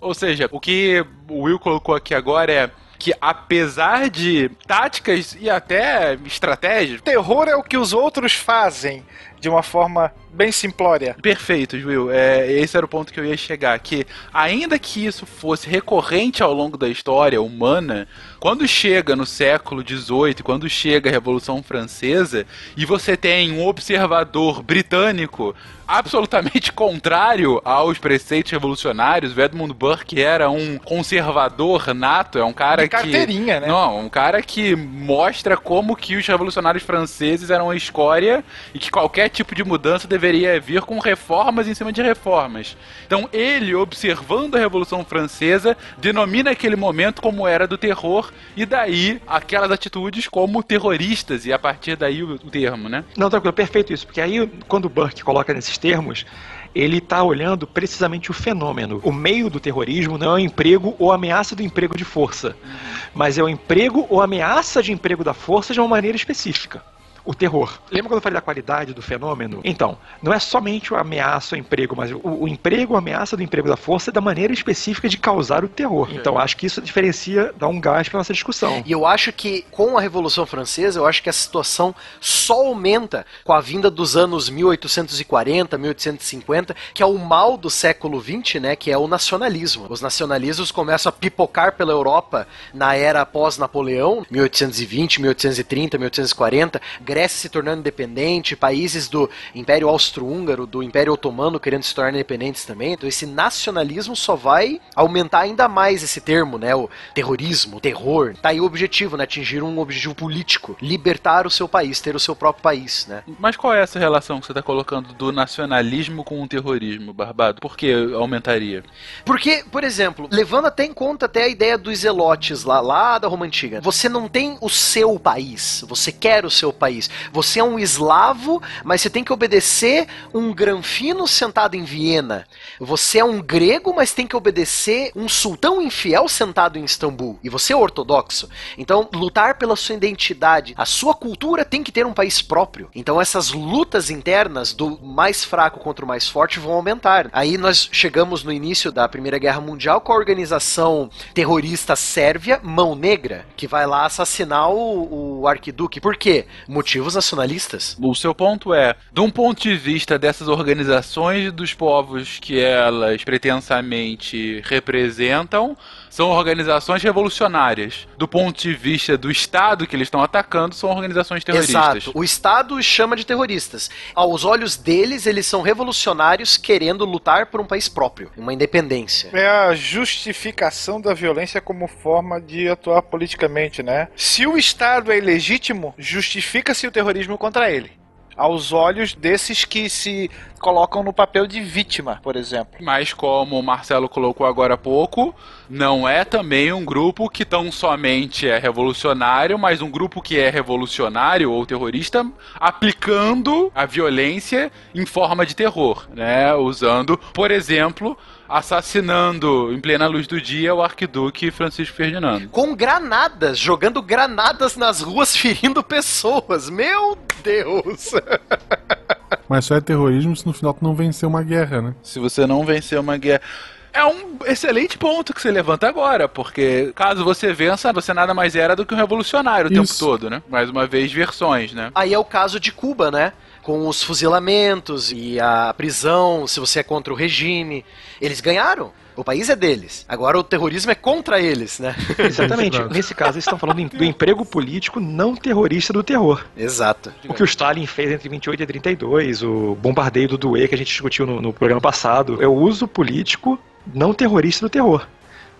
[SPEAKER 2] Ou seja, o que o Will colocou aqui agora é que apesar de táticas e até estratégias,
[SPEAKER 3] Terror é o que os outros fazem de uma forma bem simplória.
[SPEAKER 2] Perfeito, Will. É, esse era o ponto que eu ia chegar. Que ainda que isso fosse recorrente ao longo da história humana, quando chega no século XVIII, quando chega a Revolução Francesa, e você tem um observador britânico absolutamente contrário aos preceitos revolucionários, o Edmund Burke era um conservador nato, é um cara
[SPEAKER 3] De
[SPEAKER 2] que
[SPEAKER 3] carteirinha, né?
[SPEAKER 2] não, um cara que mostra como que os revolucionários franceses eram a escória e que qualquer tipo de mudança deveria vir com reformas em cima de reformas. Então ele, observando a Revolução Francesa, denomina aquele momento como era do terror e daí aquelas atitudes como terroristas e a partir daí o, o termo, né?
[SPEAKER 5] Não, tranquilo, perfeito isso. Porque aí, quando o Burke coloca nesses termos, ele está olhando precisamente o fenômeno. O meio do terrorismo não é o emprego ou ameaça do emprego de força, mas é o emprego ou ameaça de emprego da força de uma maneira específica o terror. Lembra quando eu falei da qualidade do fenômeno? Então, não é somente o ameaça ao emprego, mas o, o emprego, a ameaça do emprego da força é da maneira específica de causar o terror. Então, acho que isso diferencia, dá um gás para nossa discussão.
[SPEAKER 4] E eu acho que com a Revolução Francesa, eu acho que a situação só aumenta com a vinda dos anos 1840, 1850, que é o mal do século XX, né? Que é o nacionalismo. Os nacionalismos começam a pipocar pela Europa na era pós-Napoleão, 1820, 1830, 1840, Grécia se tornando independente, países do Império Austro-Húngaro, do Império Otomano querendo se tornar independentes também. Então esse nacionalismo só vai aumentar ainda mais esse termo, né? O terrorismo, o terror. Tá aí o objetivo, né? Atingir um objetivo político, libertar o seu país, ter o seu próprio país, né?
[SPEAKER 2] Mas qual é essa relação que você está colocando do nacionalismo com o terrorismo, Barbado? Por que aumentaria?
[SPEAKER 4] Porque, por exemplo, levando até em conta até a ideia dos zelotes lá, lá da Roma Antiga, você não tem o seu país, você quer o seu país. Você é um eslavo, mas você tem que obedecer um granfino sentado em Viena. Você é um grego, mas tem que obedecer um sultão infiel sentado em Istambul. E você é ortodoxo. Então, lutar pela sua identidade, a sua cultura tem que ter um país próprio. Então, essas lutas internas do mais fraco contra o mais forte vão aumentar. Aí nós chegamos no início da Primeira Guerra Mundial com a organização terrorista sérvia Mão Negra, que vai lá assassinar o, o arquiduque. Por quê? Motivos nacionalistas.
[SPEAKER 2] O seu ponto é, de um ponto de vista dessas organizações dos povos que elas pretensamente representam, são organizações revolucionárias. Do ponto de vista do Estado que eles estão atacando, são organizações terroristas.
[SPEAKER 4] Exato. O Estado os chama de terroristas. Aos olhos deles, eles são revolucionários querendo lutar por um país próprio, uma independência.
[SPEAKER 3] É a justificação da violência como forma de atuar politicamente, né? Se o Estado é ilegítimo, justifica-se o terrorismo contra ele. Aos olhos desses que se colocam no papel de vítima, por exemplo.
[SPEAKER 2] Mas como o Marcelo colocou agora há pouco, não é também um grupo que tão somente é revolucionário, mas um grupo que é revolucionário ou terrorista aplicando a violência em forma de terror, né? Usando, por exemplo, assassinando em plena luz do dia o arquiduque Francisco Ferdinando.
[SPEAKER 4] Com granadas, jogando granadas nas ruas, ferindo pessoas. Meu Deus!
[SPEAKER 1] Mas só é terrorismo se no final tu não vencer uma guerra, né?
[SPEAKER 2] Se você não vencer uma guerra. É um excelente ponto que você levanta agora, porque caso você vença, você nada mais era do que um revolucionário o tempo
[SPEAKER 1] Isso.
[SPEAKER 2] todo, né? Mais uma vez, versões, né?
[SPEAKER 4] Aí é o caso de Cuba, né? Com os fuzilamentos e a prisão, se você é contra o regime. Eles ganharam. O país é deles. Agora o terrorismo é contra eles, né?
[SPEAKER 5] Exatamente. Nesse caso, eles estão falando do emprego político não terrorista do terror.
[SPEAKER 4] Exato.
[SPEAKER 5] O que o Stalin fez entre 28 e 32, o bombardeio do Douai que a gente discutiu no, no programa passado, é o uso político não terrorista do terror.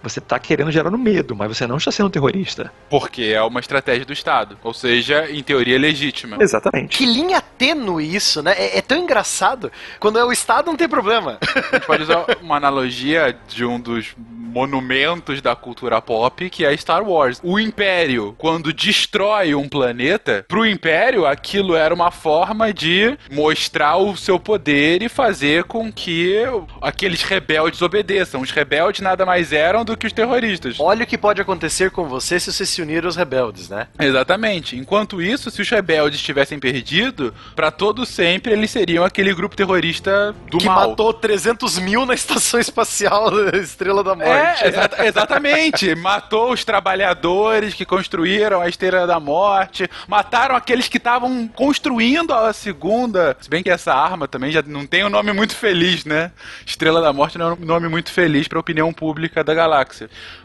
[SPEAKER 5] Você está querendo gerar no medo, mas você não está sendo terrorista.
[SPEAKER 2] Porque é uma estratégia do Estado. Ou seja, em teoria legítima.
[SPEAKER 5] Exatamente.
[SPEAKER 4] Que linha tênue isso, né? É, é tão engraçado. Quando é o Estado, não tem problema.
[SPEAKER 2] A gente pode usar uma analogia de um dos monumentos da cultura pop, que é Star Wars. O Império, quando destrói um planeta, pro Império aquilo era uma forma de mostrar o seu poder e fazer com que aqueles rebeldes obedeçam. Os rebeldes nada mais eram do que os terroristas.
[SPEAKER 4] Olha o que pode acontecer com você se você se unir aos rebeldes, né?
[SPEAKER 2] Exatamente. Enquanto isso, se os rebeldes tivessem perdido, pra todo sempre eles seriam aquele grupo terrorista do
[SPEAKER 4] que
[SPEAKER 2] mal.
[SPEAKER 4] matou 300 mil na estação espacial Estrela da Morte.
[SPEAKER 2] É, exa- exatamente. Matou os trabalhadores que construíram a Esteira da Morte. Mataram aqueles que estavam construindo a segunda. Se bem que essa arma também já não tem um nome muito feliz, né? Estrela da Morte não é um nome muito feliz para a opinião pública da galáxia.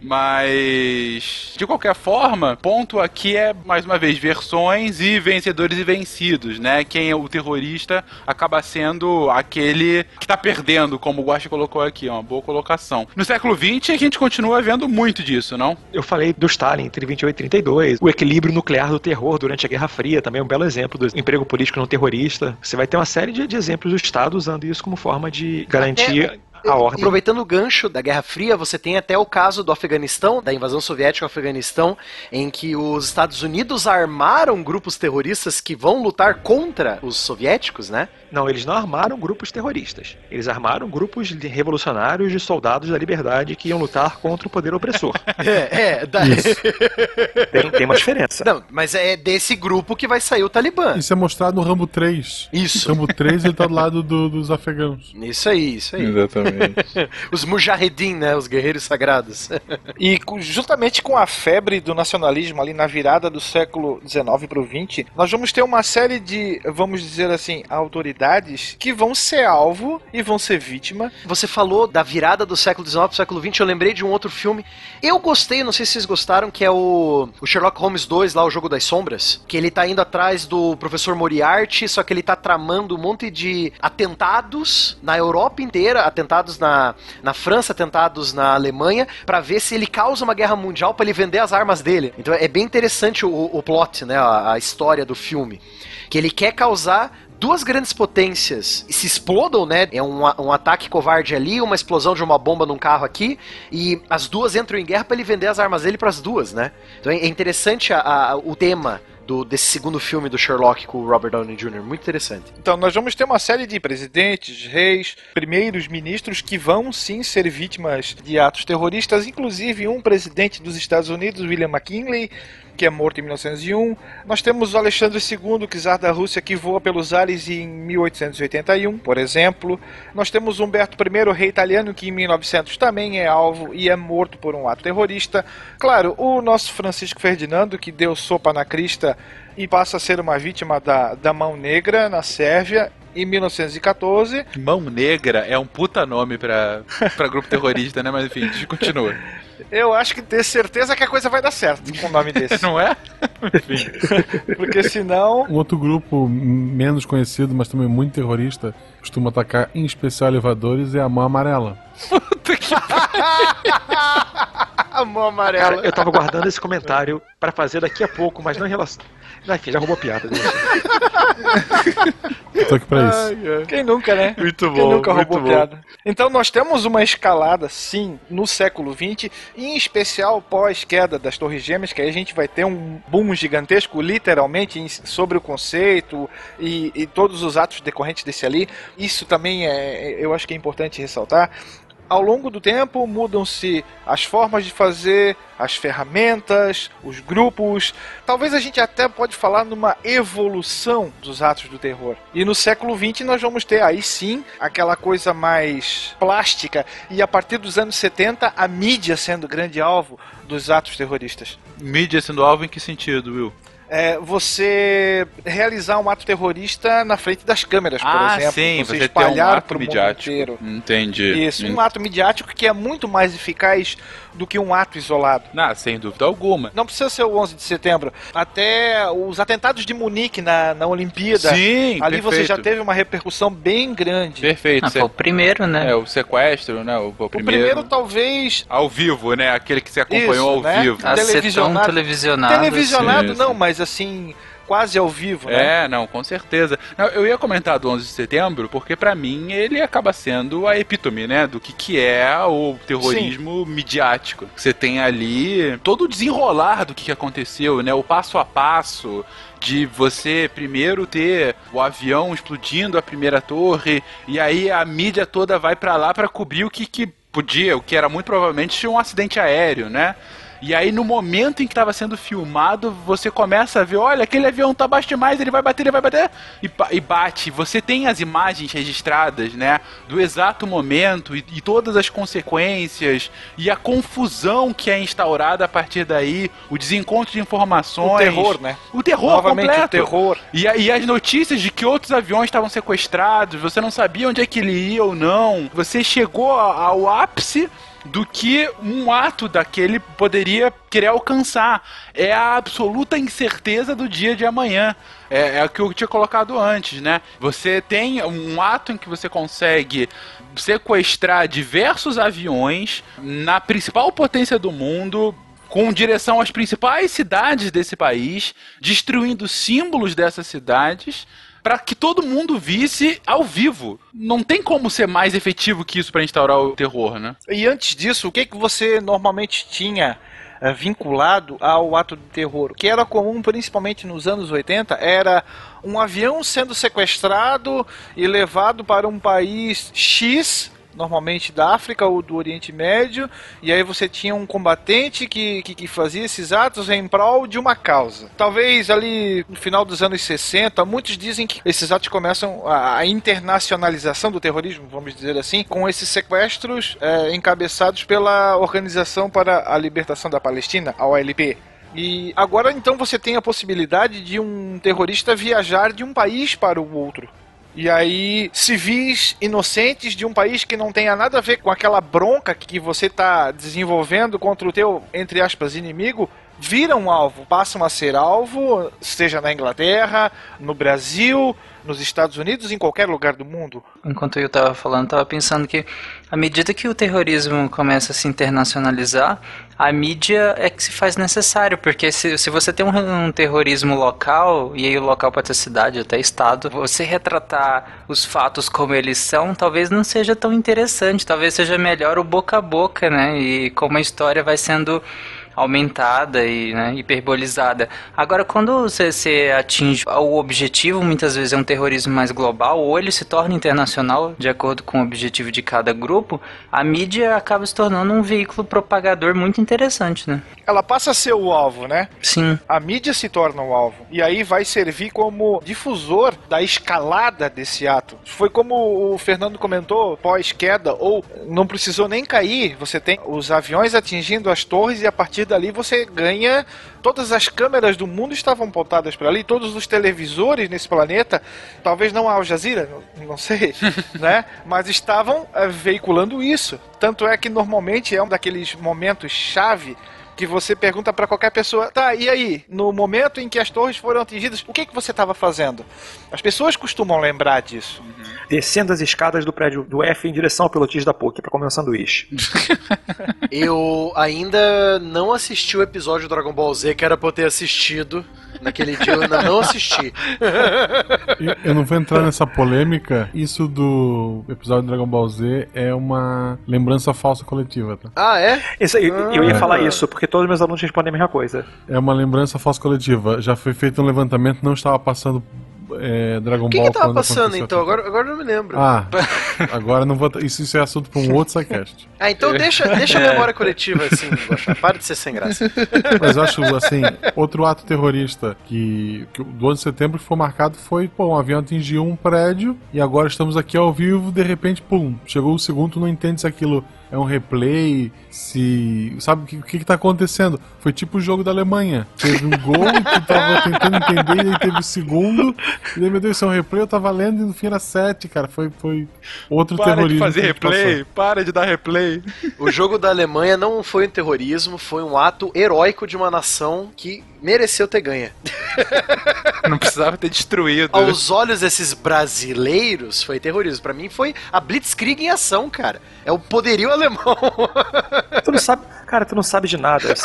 [SPEAKER 2] Mas, de qualquer forma, ponto aqui é, mais uma vez, versões e vencedores e vencidos, né? Quem é o terrorista acaba sendo aquele que tá perdendo, como o Guache colocou aqui, é uma boa colocação. No século XX, a gente continua vendo muito disso, não?
[SPEAKER 5] Eu falei do Stalin entre 28 e 32, o equilíbrio nuclear do terror durante a Guerra Fria, também é um belo exemplo do emprego político não terrorista. Você vai ter uma série de, de exemplos do Estado usando isso como forma de garantir A ordem.
[SPEAKER 4] Aproveitando o gancho da Guerra Fria, você tem até o caso do Afeganistão, da invasão soviética ao Afeganistão, em que os Estados Unidos armaram grupos terroristas que vão lutar contra os soviéticos, né?
[SPEAKER 5] Não, eles não armaram grupos terroristas. Eles armaram grupos de revolucionários de soldados da liberdade que iam lutar contra o poder opressor.
[SPEAKER 4] É, é, da...
[SPEAKER 5] tem, tem uma diferença.
[SPEAKER 4] Não, mas é desse grupo que vai sair o Talibã.
[SPEAKER 1] Isso é mostrado no Rambo 3.
[SPEAKER 4] Isso.
[SPEAKER 1] Rambo 3 ele tá do lado do- dos afegãos.
[SPEAKER 4] Isso aí, isso aí.
[SPEAKER 3] Exatamente.
[SPEAKER 4] Os mujahedin, né? Os guerreiros sagrados.
[SPEAKER 3] E justamente com a febre do nacionalismo ali na virada do século XIX para o XX, nós vamos ter uma série de, vamos dizer assim, autoridades que vão ser alvo e vão ser vítima.
[SPEAKER 4] Você falou da virada do século XIX pro século XX, eu lembrei de um outro filme. Eu gostei, não sei se vocês gostaram, que é o, o Sherlock Holmes 2, lá, o Jogo das Sombras. Que ele tá indo atrás do professor Moriarty, só que ele tá tramando um monte de atentados na Europa inteira, atentados na, na França, atentados na Alemanha, pra ver se ele causa uma guerra mundial pra ele vender as armas dele. Então é bem interessante o, o plot, né? A, a história do filme. Que ele quer causar duas grandes potências se explodam, né? É um, um ataque covarde ali, uma explosão de uma bomba num carro aqui, e as duas entram em guerra para ele vender as armas dele para as duas, né? Então é é interessante a- a- o tema do, desse segundo filme do Sherlock com o Robert Downey Jr. Muito interessante.
[SPEAKER 3] Então nós vamos ter uma série de presidentes, reis, primeiros ministros que vão sim ser vítimas de atos terroristas, inclusive um presidente dos Estados Unidos, William McKinley, que é morto em 1901. Nós temos Alexandre II, czar da Rússia, que voa pelos ares em 1881, por exemplo. Nós temos Humberto I, rei italiano, que em 1900 também é alvo e é morto por um ato terrorista. Claro, o nosso Francisco Ferdinando, que deu sopa na crista e passa a ser uma vítima da, da mão negra na Sérvia em 1914.
[SPEAKER 2] Mão Negra é um puta nome pra, pra grupo terrorista, né? Mas enfim, a gente continua.
[SPEAKER 3] Eu acho que ter certeza que a coisa vai dar certo com um nome desse.
[SPEAKER 2] Não é? Enfim.
[SPEAKER 3] Porque senão.
[SPEAKER 1] Um outro grupo menos conhecido, mas também muito terrorista, costuma atacar em especial elevadores, é a mão amarela.
[SPEAKER 4] A mão amarela.
[SPEAKER 5] Cara, eu tava guardando esse comentário pra fazer daqui a pouco, mas não em relação. Enfim, já roubou piada.
[SPEAKER 1] Tô aqui pra isso.
[SPEAKER 3] Quem nunca, né?
[SPEAKER 2] Muito
[SPEAKER 3] Quem
[SPEAKER 2] bom,
[SPEAKER 3] nunca
[SPEAKER 2] muito
[SPEAKER 3] roubou
[SPEAKER 2] bom.
[SPEAKER 3] piada? Então nós temos uma escalada, sim, no século XX, em especial pós-queda das Torres Gêmeas, que aí a gente vai ter um boom gigantesco, literalmente, sobre o conceito e, e todos os atos decorrentes desse ali. Isso também é, eu acho que é importante ressaltar. Ao longo do tempo mudam-se as formas de fazer, as ferramentas, os grupos. Talvez a gente até pode falar numa evolução dos atos do terror. E no século XX nós vamos ter aí sim aquela coisa mais plástica e a partir dos anos 70 a mídia sendo grande alvo dos atos terroristas.
[SPEAKER 2] Mídia sendo alvo em que sentido, Will?
[SPEAKER 3] É, você realizar um ato terrorista na frente das câmeras, por
[SPEAKER 2] ah,
[SPEAKER 3] exemplo.
[SPEAKER 2] sim,
[SPEAKER 3] você,
[SPEAKER 2] você, um
[SPEAKER 3] espalhar
[SPEAKER 2] ato
[SPEAKER 3] pro mundo
[SPEAKER 2] midiático.
[SPEAKER 3] inteiro.
[SPEAKER 2] Entendi.
[SPEAKER 3] Isso, um ato midiático que é muito mais eficaz do que um ato isolado.
[SPEAKER 2] Ah, sem dúvida alguma.
[SPEAKER 3] Não precisa ser o 11 de setembro. Até os atentados de Munique na, na Olimpíada.
[SPEAKER 2] Sim,
[SPEAKER 3] Ali você já
[SPEAKER 2] perfeito.
[SPEAKER 3] teve uma repercussão bem grande.
[SPEAKER 2] Perfeito.
[SPEAKER 6] Ah, foi o primeiro, né?
[SPEAKER 2] É, o sequestro, né? O, o
[SPEAKER 3] O primeiro, talvez.
[SPEAKER 2] Ao vivo, né? Aquele que você acompanhou
[SPEAKER 3] Isso,
[SPEAKER 2] ao
[SPEAKER 3] né?
[SPEAKER 2] vivo.
[SPEAKER 6] A ser tão
[SPEAKER 3] televisionado.
[SPEAKER 6] televisionado.
[SPEAKER 3] Televisionado
[SPEAKER 2] sim,
[SPEAKER 3] não,
[SPEAKER 2] sim.
[SPEAKER 3] mas assim, quase ao vivo, né?
[SPEAKER 2] É, não, com certeza. Não, eu ia comentar do 11 de setembro, porque pra mim ele acaba sendo a epítome, né, do que, que é o terrorismo midiático. Você tem ali todo o desenrolar do que, aconteceu, né, o passo a passo de você primeiro ter o avião explodindo a primeira torre e aí a mídia toda vai pra lá pra cobrir o que, que podia, o que era muito provavelmente um acidente aéreo, né? E aí, no momento em que estava sendo filmado, você começa a ver: olha, aquele avião tá baixo demais, ele vai bater, ele vai bater. E, e bate. Você tem as imagens registradas, né? Do exato momento e, e todas as consequências e a confusão que é instaurada a partir daí, o desencontro de informações.
[SPEAKER 3] O terror, né?
[SPEAKER 2] O terror
[SPEAKER 3] Novamente,
[SPEAKER 2] completo.
[SPEAKER 3] o terror.
[SPEAKER 2] E, e as notícias de que outros aviões estavam sequestrados, você não sabia onde é que ele ia ou não. Você chegou ao ápice do que um ato daquele poderia querer alcançar. É a absoluta incerteza do dia de amanhã. É, é o que eu tinha colocado antes, né? Você tem um ato em que você consegue sequestrar diversos aviões na principal potência do mundo, com direção às principais cidades desse país, destruindo símbolos dessas cidades para que todo mundo visse ao vivo. Não tem como ser mais efetivo que isso para instaurar o terror, né?
[SPEAKER 3] E antes disso, o que, que você normalmente tinha eh, vinculado ao ato de terror? O que era comum, principalmente nos anos 80, era um avião sendo sequestrado e levado para um país X normalmente da África ou do Oriente Médio, e aí você tinha um combatente que, que, que, fazia esses atos em prol de uma causa. Talvez ali no final dos anos 60, muitos dizem que esses atos começam a, a internacionalização do terrorismo, vamos dizer assim, com esses sequestros é, encabeçados pela Organização para a Libertação da Palestina, a OLP. E agora então você tem a possibilidade de um terrorista viajar de um país para o outro. E aí, civis inocentes de um país que não tenha nada a ver com aquela bronca que você está desenvolvendo contra o teu, entre aspas, inimigo, viram alvo, passam a ser alvo, seja na Inglaterra, no Brasil, nos Estados Unidos, em qualquer lugar do mundo.
[SPEAKER 6] Enquanto eu estava falando, estava pensando que à medida que o terrorismo começa a se internacionalizar, a mídia é que se faz necessário, porque se, se você tem um, um, terrorismo local, e aí o local pode ser cidade, até estado, você retratar os fatos como eles são, talvez não seja tão interessante, talvez seja melhor o boca a boca, né? E como a história vai sendo aumentada e né, hiperbolizada. Agora, quando você, você atinge o objetivo, muitas vezes é um terrorismo mais global, ou ele se torna internacional, de acordo com o objetivo de cada grupo, a mídia acaba se tornando um veículo propagador muito interessante, né?
[SPEAKER 3] Ela passa a ser o alvo, né?
[SPEAKER 6] Sim.
[SPEAKER 3] A mídia se torna o alvo. E aí vai servir como difusor da escalada desse ato. Foi como o Fernando comentou, pós-queda, ou não precisou nem cair, você tem os aviões atingindo as torres e a partir partir dali você ganha. Todas as câmeras do mundo estavam pontadas para ali, todos os televisores nesse planeta, talvez não a Al Jazeera, não, sei, né? Mas estavam é, veiculando isso. Tanto é que normalmente é um daqueles momentos chave que você pergunta para qualquer pessoa, tá, e aí, no momento em que as torres foram atingidas, o que, que você estava fazendo? As pessoas costumam lembrar disso.
[SPEAKER 5] Uhum. Descendo as escadas do prédio do F em direção ao pilotis da PUC para comer um sanduíche.
[SPEAKER 4] eu ainda não assisti o episódio do Dragon Ball Z que era pra eu ter assistido. Naquele dia eu ainda não assisti.
[SPEAKER 1] Eu não vou entrar nessa polêmica. Isso do episódio do Dragon Ball Z é uma lembrança falsa coletiva, tá?
[SPEAKER 4] Ah, é?
[SPEAKER 5] Isso, eu, eu ia falar isso, porque todos os meus alunos respondem a mesma coisa.
[SPEAKER 1] É uma lembrança falsa coletiva. Já foi feito um levantamento, não estava passando é, Dragon
[SPEAKER 4] que
[SPEAKER 1] Ball.
[SPEAKER 4] O que tava passando então? Agora, agora não me lembro.
[SPEAKER 1] Ah, agora não vou. Isso, isso é assunto para um outro sidecast.
[SPEAKER 4] Ah, então deixa, deixa a é. memória coletiva assim, Para de ser sem graça.
[SPEAKER 1] Mas eu acho, assim, outro ato terrorista que, que do 11 de setembro foi marcado foi, pô, um avião atingiu um prédio e agora estamos aqui ao vivo, de repente, pum, chegou o segundo, tu não entende se aquilo é um replay, se. Sabe o que, que, que tá acontecendo? Foi tipo o jogo da Alemanha. Teve um gol que tava tentando entender, e aí teve o segundo. E aí, meu Deus, isso é um replay, eu tava lendo e no fim era 7, cara. Foi, foi outro
[SPEAKER 2] para
[SPEAKER 1] terrorismo.
[SPEAKER 2] Para de fazer replay, para de dar replay.
[SPEAKER 4] O jogo da Alemanha não foi um terrorismo, foi um ato heróico de uma nação que mereceu ter ganha.
[SPEAKER 2] Não precisava ter destruído.
[SPEAKER 4] Aos olhos desses brasileiros, foi terrorismo. Para mim foi a Blitzkrieg em ação, cara. É o poderio alemão.
[SPEAKER 5] Tu não sabe, cara, tu não sabe de nada.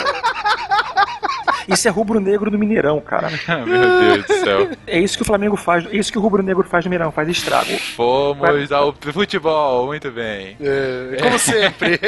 [SPEAKER 5] Isso é rubro-negro do Mineirão, cara.
[SPEAKER 2] Meu Deus do céu.
[SPEAKER 5] É isso que o Flamengo faz, é isso que o rubro-negro faz no Mineirão, faz estrago.
[SPEAKER 2] Fomos ao futebol, muito bem.
[SPEAKER 4] É, como sempre.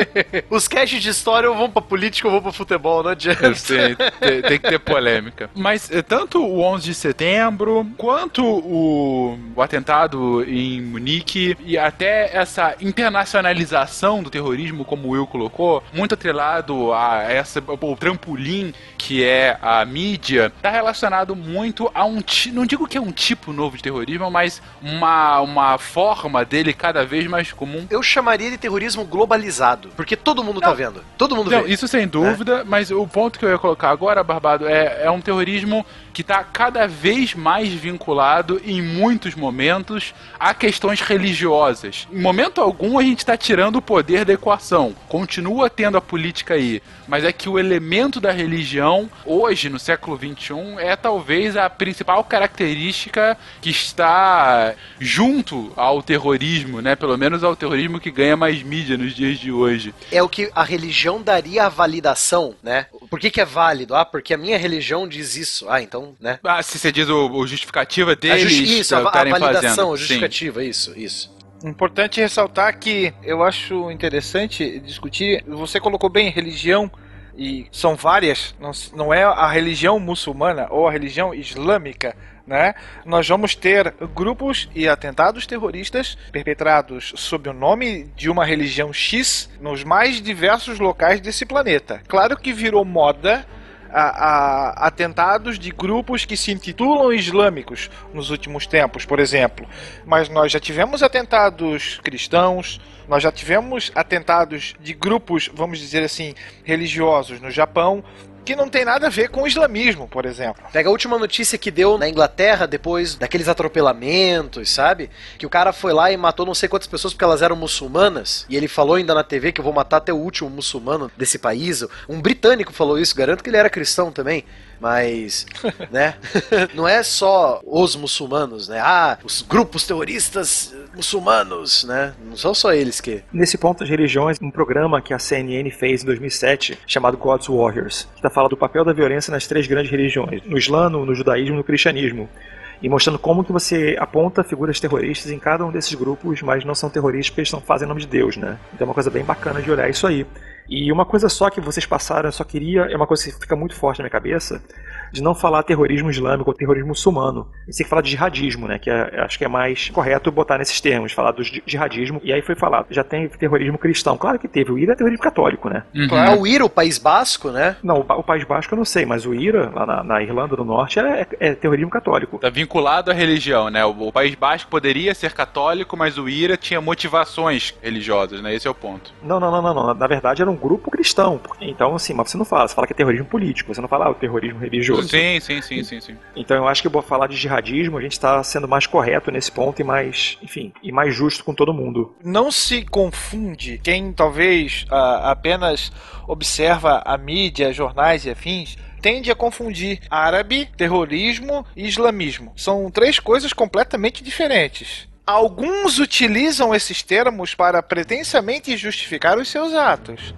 [SPEAKER 4] Os caches de história ou vão pra política ou vão pra futebol, não adianta.
[SPEAKER 2] Sim, tem, tem que ter polêmica. Mas eh, tanto o 11 de setembro, quanto o, o atentado em Munique e até essa internacionalização do terrorismo, como o Will colocou, muito atrelado a essa, o trampolim que é a mídia, está relacionado muito a um não digo que é um tipo novo de terrorismo, mas uma, uma forma dele cada vez mais comum.
[SPEAKER 4] Eu chamaria de terrorismo globalizado, porque todo mundo tá não, tá vendo. Todo mundo
[SPEAKER 2] não,
[SPEAKER 4] vê.
[SPEAKER 2] Isso sem dúvida, é. mas o ponto que eu ia colocar agora, Barbado, é, é um terrorismo que está cada vez mais vinculado, em muitos momentos, a questões religiosas. Em momento algum, a gente está tirando o poder da equação. Continua tendo a política aí. Mas é que o elemento da religião hoje, no século XXI, é talvez a principal característica que está junto ao terrorismo, né? Pelo menos ao terrorismo que ganha mais mídia nos dias de hoje.
[SPEAKER 4] É o que a religião daria a validação, né? Por que, que é válido? Ah, porque a minha religião diz isso. Ah, então, né?
[SPEAKER 2] Ah, se você diz o, o justificativa
[SPEAKER 4] A
[SPEAKER 2] deles
[SPEAKER 4] justi- isso, a, a
[SPEAKER 2] estarem
[SPEAKER 4] validação,
[SPEAKER 2] fazendo.
[SPEAKER 4] a
[SPEAKER 2] Sim.
[SPEAKER 4] justificativa, isso, isso.
[SPEAKER 3] Importante ressaltar que eu acho interessante discutir. Você colocou bem religião e são várias. Não, não é a religião muçulmana ou a religião islâmica. Né? Nós vamos ter grupos e atentados terroristas perpetrados sob o nome de uma religião X nos mais diversos locais desse planeta. Claro que virou moda a, a- atentados de grupos que se intitulam islâmicos nos últimos tempos, por exemplo. Mas nós já tivemos atentados cristãos, nós já tivemos atentados de grupos, vamos dizer assim, religiosos no Japão, que não tem nada a ver com o islamismo, por exemplo.
[SPEAKER 4] Pega a última notícia que deu na Inglaterra depois daqueles atropelamentos, sabe? Que o cara foi lá e matou não sei quantas pessoas porque elas eram muçulmanas. E ele falou ainda na TV que eu vou matar até o último muçulmano desse país. Um britânico falou isso, garanto que ele era cristão também. Mas, né? Não é só os muçulmanos, né? Ah, os grupos terroristas muçulmanos, né? Não são só eles que.
[SPEAKER 5] Nesse ponto das religiões, um programa que a CNN fez em 2007, chamado God's Warriors, que está falando do papel da violência nas três grandes religiões, no Islã, no, no judaísmo e no cristianismo. E mostrando como que você aponta figuras terroristas em cada um desses grupos, mas não são terroristas porque eles estão fazendo em nome de Deus, né? Então é uma coisa bem bacana de olhar isso aí. E uma coisa só que vocês passaram, eu só queria, é uma coisa que fica muito forte na minha cabeça, de não falar terrorismo islâmico ou terrorismo muçulmano. E tem que falar de jihadismo, né? Que é- acho que é mais correto botar nesses termos, falar do ji- jihadismo. E aí foi falado, já tem terrorismo cristão. Claro que teve, o IRA é terrorismo católico, né?
[SPEAKER 2] Uhum.
[SPEAKER 4] Ah, o IRA, o País Basco, né?
[SPEAKER 5] Não, o, o País Basco eu não sei, mas o IRA, lá na, na Irlanda do Norte, é, é terrorismo católico.
[SPEAKER 2] Tá vinculado à religião, né? O, o País Basco poderia ser católico, mas o IRA tinha motivações religiosas, né? Esse é o ponto.
[SPEAKER 5] Não, não, não, não, não. Na verdade era um grupo cristão. Então, assim, mas você não fala, você fala que é terrorismo político, você não fala ah, o terrorismo religioso.
[SPEAKER 2] Sim, sim, sim, sim, sim.
[SPEAKER 5] Então eu acho que vou falar de jihadismo, a gente está sendo mais correto nesse ponto e mais, enfim, e mais justo com todo mundo.
[SPEAKER 3] Não se confunde quem talvez ah, apenas observa a mídia, jornais e afins. Tende a confundir árabe, terrorismo e islamismo. São três coisas completamente diferentes. Alguns utilizam esses termos para pretensamente justificar os seus atos.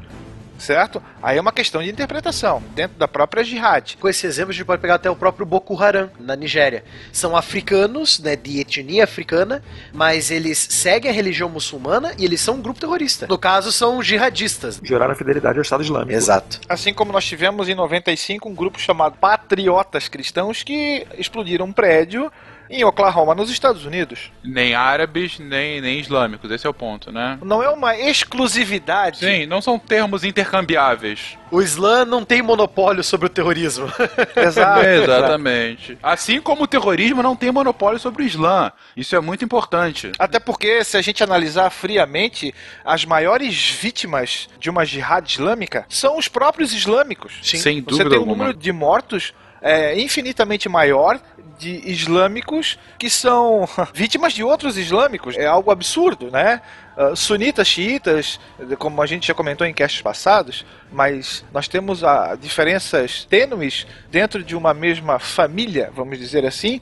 [SPEAKER 3] Certo? Aí é uma questão de interpretação, dentro da própria jihad.
[SPEAKER 4] Com esse exemplo, a gente pode pegar até o próprio Boko Haram, na Nigéria. São africanos, né, de etnia africana, mas eles seguem a religião muçulmana e eles são um grupo terrorista. No caso, são jihadistas.
[SPEAKER 5] Juraram a fidelidade ao Estado Islâmico.
[SPEAKER 4] Exato.
[SPEAKER 3] Assim como nós tivemos em 95 um grupo chamado Patriotas Cristãos que explodiram um prédio em Oklahoma, nos Estados Unidos.
[SPEAKER 2] Nem árabes, nem, nem islâmicos, esse é o ponto, né?
[SPEAKER 3] Não é uma exclusividade.
[SPEAKER 2] Sim, não são termos intercambiáveis.
[SPEAKER 4] O Islã não tem monopólio sobre o terrorismo.
[SPEAKER 3] Exato.
[SPEAKER 2] Exatamente. Assim como o terrorismo não tem monopólio sobre o Islã. Isso é muito importante.
[SPEAKER 3] Até porque, se a gente analisar friamente, as maiores vítimas de uma jihad islâmica são os próprios islâmicos.
[SPEAKER 2] Sem
[SPEAKER 3] Você
[SPEAKER 2] dúvida
[SPEAKER 3] tem um
[SPEAKER 2] alguma.
[SPEAKER 3] número de mortos é, infinitamente maior de islâmicos que são vítimas de outros islâmicos. É algo absurdo, né? Ah, sunitas, xiitas, como a gente já comentou em castes passados, mas nós temos ah, diferenças tênues dentro de uma mesma família, vamos dizer assim,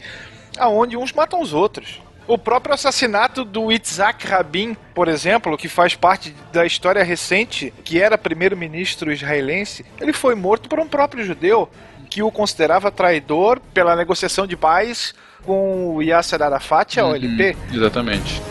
[SPEAKER 3] aonde uns matam os outros. O próprio assassinato do Itzhak Rabin, por exemplo, que faz parte da história recente, que era primeiro-ministro israelense, ele foi morto por um próprio judeu que o considerava traidor pela negociação de paz com o Yasser Arafat, a OLP.
[SPEAKER 2] Uhum, exatamente.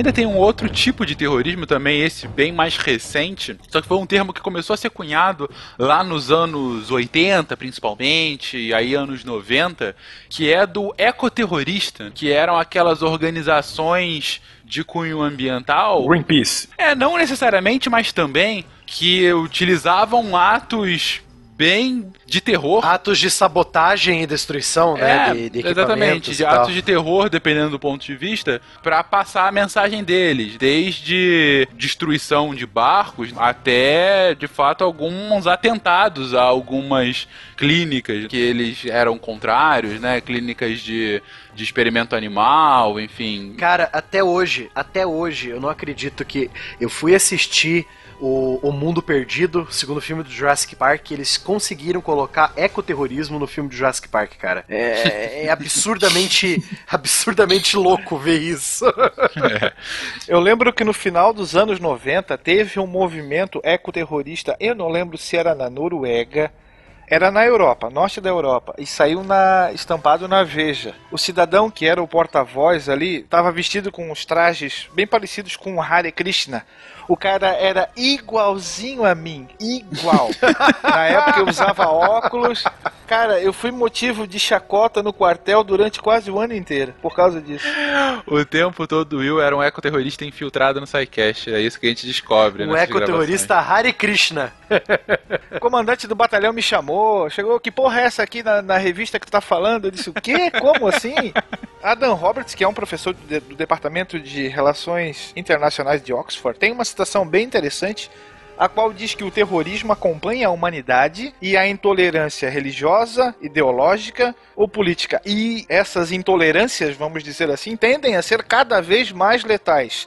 [SPEAKER 2] Ainda tem um outro tipo de terrorismo também, esse bem mais recente, só que foi um termo que começou a ser cunhado lá nos anos 80, principalmente, e aí anos 90, que é do ecoterrorista, que eram aquelas organizações de cunho ambiental.
[SPEAKER 5] Greenpeace.
[SPEAKER 2] É, não necessariamente, mas também que utilizavam atos bem de terror.
[SPEAKER 4] Atos de sabotagem e destruição, né?
[SPEAKER 2] É,
[SPEAKER 4] De, de
[SPEAKER 2] exatamente, de atos de terror, dependendo do ponto de vista, pra passar a mensagem deles, desde destruição de barcos até, de fato, alguns atentados a algumas clínicas que eles eram contrários, né? Clínicas de, de experimento animal, enfim.
[SPEAKER 4] Cara, até hoje, até hoje, eu não acredito que eu fui assistir o, o Mundo Perdido, segundo filme do Jurassic Park, eles conseguiram colocar ecoterrorismo no filme do Jurassic Park, cara. É, é absurdamente, absurdamente louco ver isso.
[SPEAKER 3] Eu lembro que no final dos anos 90 teve um movimento ecoterrorista, eu não lembro se era na Noruega, era na Europa, norte da Europa, e saiu na estampado na Veja. O cidadão que era o porta-voz ali estava vestido com os trajes bem parecidos com o Hare Krishna. O cara era igualzinho a mim, igual. na época eu usava óculos. Cara, eu fui motivo de chacota no quartel durante quase o ano inteiro, por causa disso.
[SPEAKER 2] O tempo todo o Will era um ecoterrorista infiltrado no SciCast. É isso que a gente descobre,
[SPEAKER 4] Um
[SPEAKER 2] nessas
[SPEAKER 4] ecoterrorista Hare Krishna.
[SPEAKER 3] O comandante do batalhão me chamou, chegou, que porra é essa aqui na, na revista que tu tá falando? Eu disse, o quê? Como assim? Adam Roberts, que é um professor do, de- do Departamento de Relações Internacionais de Oxford, tem uma citação bem interessante, a qual diz que o terrorismo acompanha a humanidade e a intolerância religiosa, ideológica ou política. E essas intolerâncias, vamos dizer assim, tendem a ser cada vez mais letais.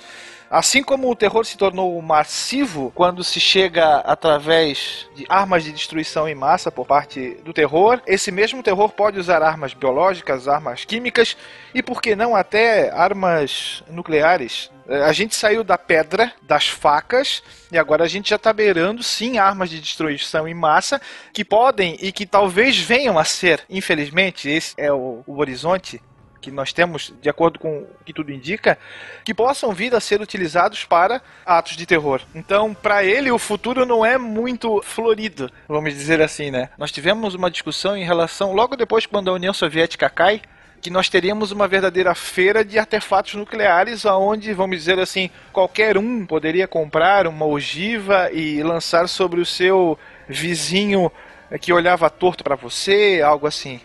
[SPEAKER 3] Assim como o terror se tornou massivo quando se chega através de armas de destruição em massa por parte do terror, esse mesmo terror pode usar armas biológicas, armas químicas e, por que não, até armas nucleares. Eh, A gente saiu da pedra, das facas, e agora a gente já está beirando, sim, armas de destruição em massa que podem e que talvez venham a ser, infelizmente, esse é o, o horizonte que nós temos, de acordo com o que tudo indica, que possam vir a ser utilizados para atos de terror. Então, para ele, o futuro não é muito florido, vamos dizer assim, né? Nós tivemos uma discussão em relação, logo depois, quando a União Soviética cai, que nós teríamos uma verdadeira feira de artefatos nucleares, aonde, vamos dizer assim, qualquer um poderia comprar uma ogiva e lançar sobre o seu vizinho que olhava torto para você, algo assim.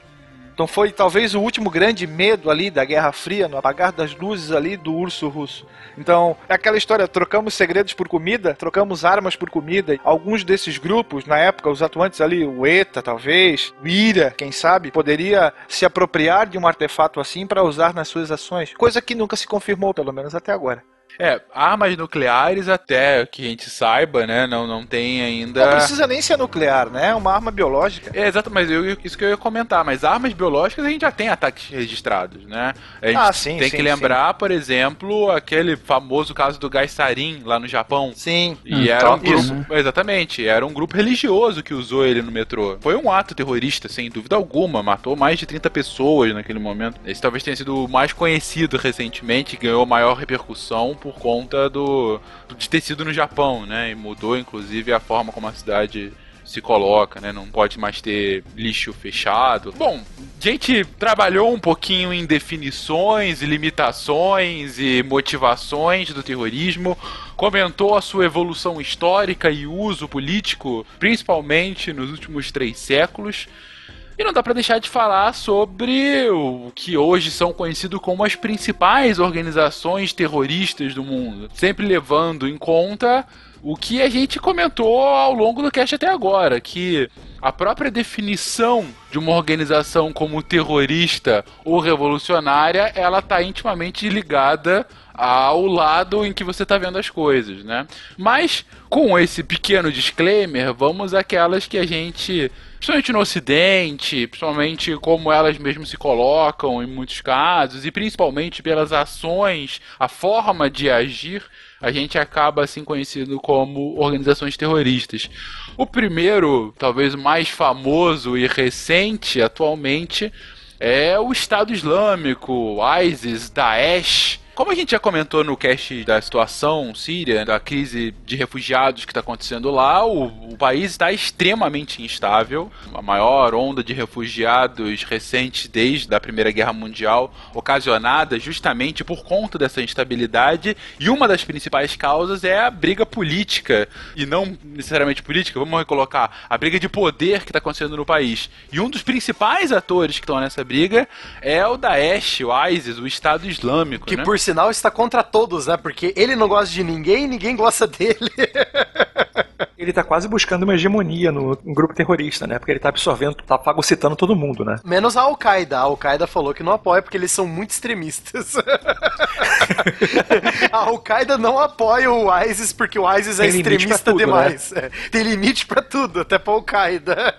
[SPEAKER 3] Então foi talvez o último grande medo ali da Guerra Fria, no apagar das luzes ali do urso russo. Então, é aquela história, trocamos segredos por comida, trocamos armas por comida. Alguns desses grupos, na época, os atuantes ali, o ETA talvez, o IRA, quem sabe, poderia se apropriar de um artefato assim para usar nas suas ações. Coisa que nunca se confirmou, pelo menos até agora.
[SPEAKER 2] É, armas nucleares, até que a gente saiba, né? Não, não tem ainda.
[SPEAKER 3] Não precisa nem ser nuclear, né? É uma arma biológica.
[SPEAKER 2] É, exato, mas eu, isso que eu ia comentar. Mas armas biológicas a gente já tem ataques registrados, né? A gente
[SPEAKER 3] Ah, sim,
[SPEAKER 2] tem
[SPEAKER 3] sim,
[SPEAKER 2] que lembrar, por exemplo, aquele famoso caso do Gai Sarin lá no Japão.
[SPEAKER 3] Sim.
[SPEAKER 2] E
[SPEAKER 5] Hum,
[SPEAKER 2] era um grupo, exatamente, era um grupo religioso que usou ele no metrô. Foi um ato terrorista, sem dúvida alguma, matou mais de 30 pessoas naquele momento. Esse talvez tenha sido o mais conhecido recentemente, ganhou maior repercussão por conta do de ter sido no Japão, né? E mudou inclusive a forma como a cidade se coloca, né? Não pode mais ter lixo fechado. Bom, a gente trabalhou um pouquinho em definições e limitações e motivações do terrorismo, comentou a sua evolução histórica e uso político, principalmente nos últimos três séculos. E não dá pra deixar de falar sobre o que hoje são conhecidos como as principais organizações terroristas do mundo, sempre levando em conta o que a gente comentou ao longo do cast até agora, que a própria definição de uma organização como terrorista ou revolucionária, ela está intimamente ligada ao lado em que você está vendo as coisas, né? Mas com esse pequeno disclaimer, vamos àquelas que a gente, principalmente no Ocidente, principalmente como elas mesmas se colocam em muitos casos e principalmente pelas ações, a forma de agir, a gente acaba assim conhecido como organizações terroristas. O primeiro, talvez o mais famoso e recente atualmente, é o Estado Islâmico, ISIS, Daesh, Como a gente já comentou no cast da situação síria, da crise de refugiados que está acontecendo lá, o, o país está extremamente instável. A maior onda de refugiados recente desde a Primeira Guerra Mundial, ocasionada justamente por conta dessa instabilidade. E uma das principais causas é a briga política, e não necessariamente política, vamos recolocar, a briga de poder que está acontecendo no país. E um dos principais atores que estão nessa briga é o Daesh, o ISIS, o Estado Islâmico.
[SPEAKER 4] Que
[SPEAKER 2] né?
[SPEAKER 4] por sinal está contra todos, né? Porque ele não gosta de ninguém e ninguém gosta dele.
[SPEAKER 5] Ele tá quase buscando uma hegemonia no, no grupo terrorista, né? Porque ele tá absorvendo, tá fagocitando todo mundo, né?
[SPEAKER 4] Menos a Al-Qaeda. A Al-Qaeda falou que não apoia porque eles são muito extremistas. a Al-Qaeda não apoia o ISIS porque o ISIS é extremista
[SPEAKER 5] tudo,
[SPEAKER 4] demais. É, Tem limite pra tudo, até pra Al-Qaeda.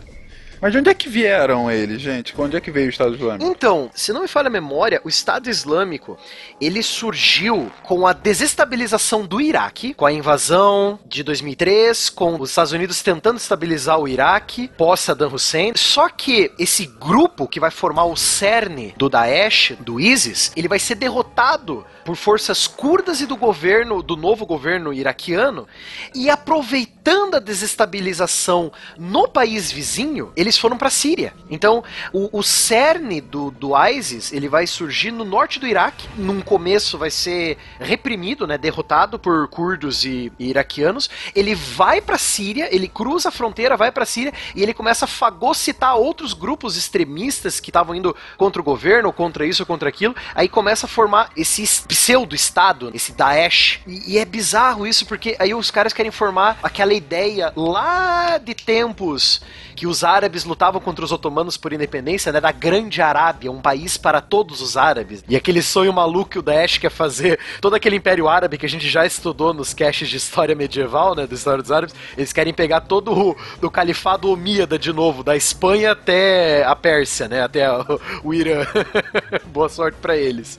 [SPEAKER 3] Mas de onde é que vieram eles, gente? Onde é que veio o Estado Islâmico?
[SPEAKER 4] Então, se não me falha a memória, o Estado Islâmico ele surgiu com a desestabilização do Iraque, com a invasão de 2003, com os Estados Unidos tentando estabilizar o Iraque pós Saddam Hussein. Só que esse grupo que vai formar o cerne do Daesh, do ISIS, ele vai ser derrotado por forças curdas e do governo, do novo governo iraquiano, e aproveitando a desestabilização no país vizinho, eles foram para Síria. Então, o, o cerne do, do ISIS, ele vai surgir no norte do Iraque, num começo vai ser reprimido, né, derrotado por curdos e, e iraquianos, ele vai para Síria, ele cruza a fronteira, vai para Síria e ele começa a fagocitar outros grupos extremistas que estavam indo contra o governo, contra isso, contra aquilo, aí começa a formar esse pseudo-estado, esse Daesh. E, e é bizarro isso, porque aí os caras querem formar aquela ideia lá de tempos que os árabes lutavam contra os otomanos por independência, né, da Grande Arábia, um país para todos os árabes. E aquele sonho maluco que o Daesh quer fazer, todo aquele Império Árabe que a gente já estudou nos caches de história medieval, né, da história dos árabes, eles querem pegar todo o do califado omíada de novo, da Espanha até a Pérsia, né, até o, o Irã. Boa sorte para eles.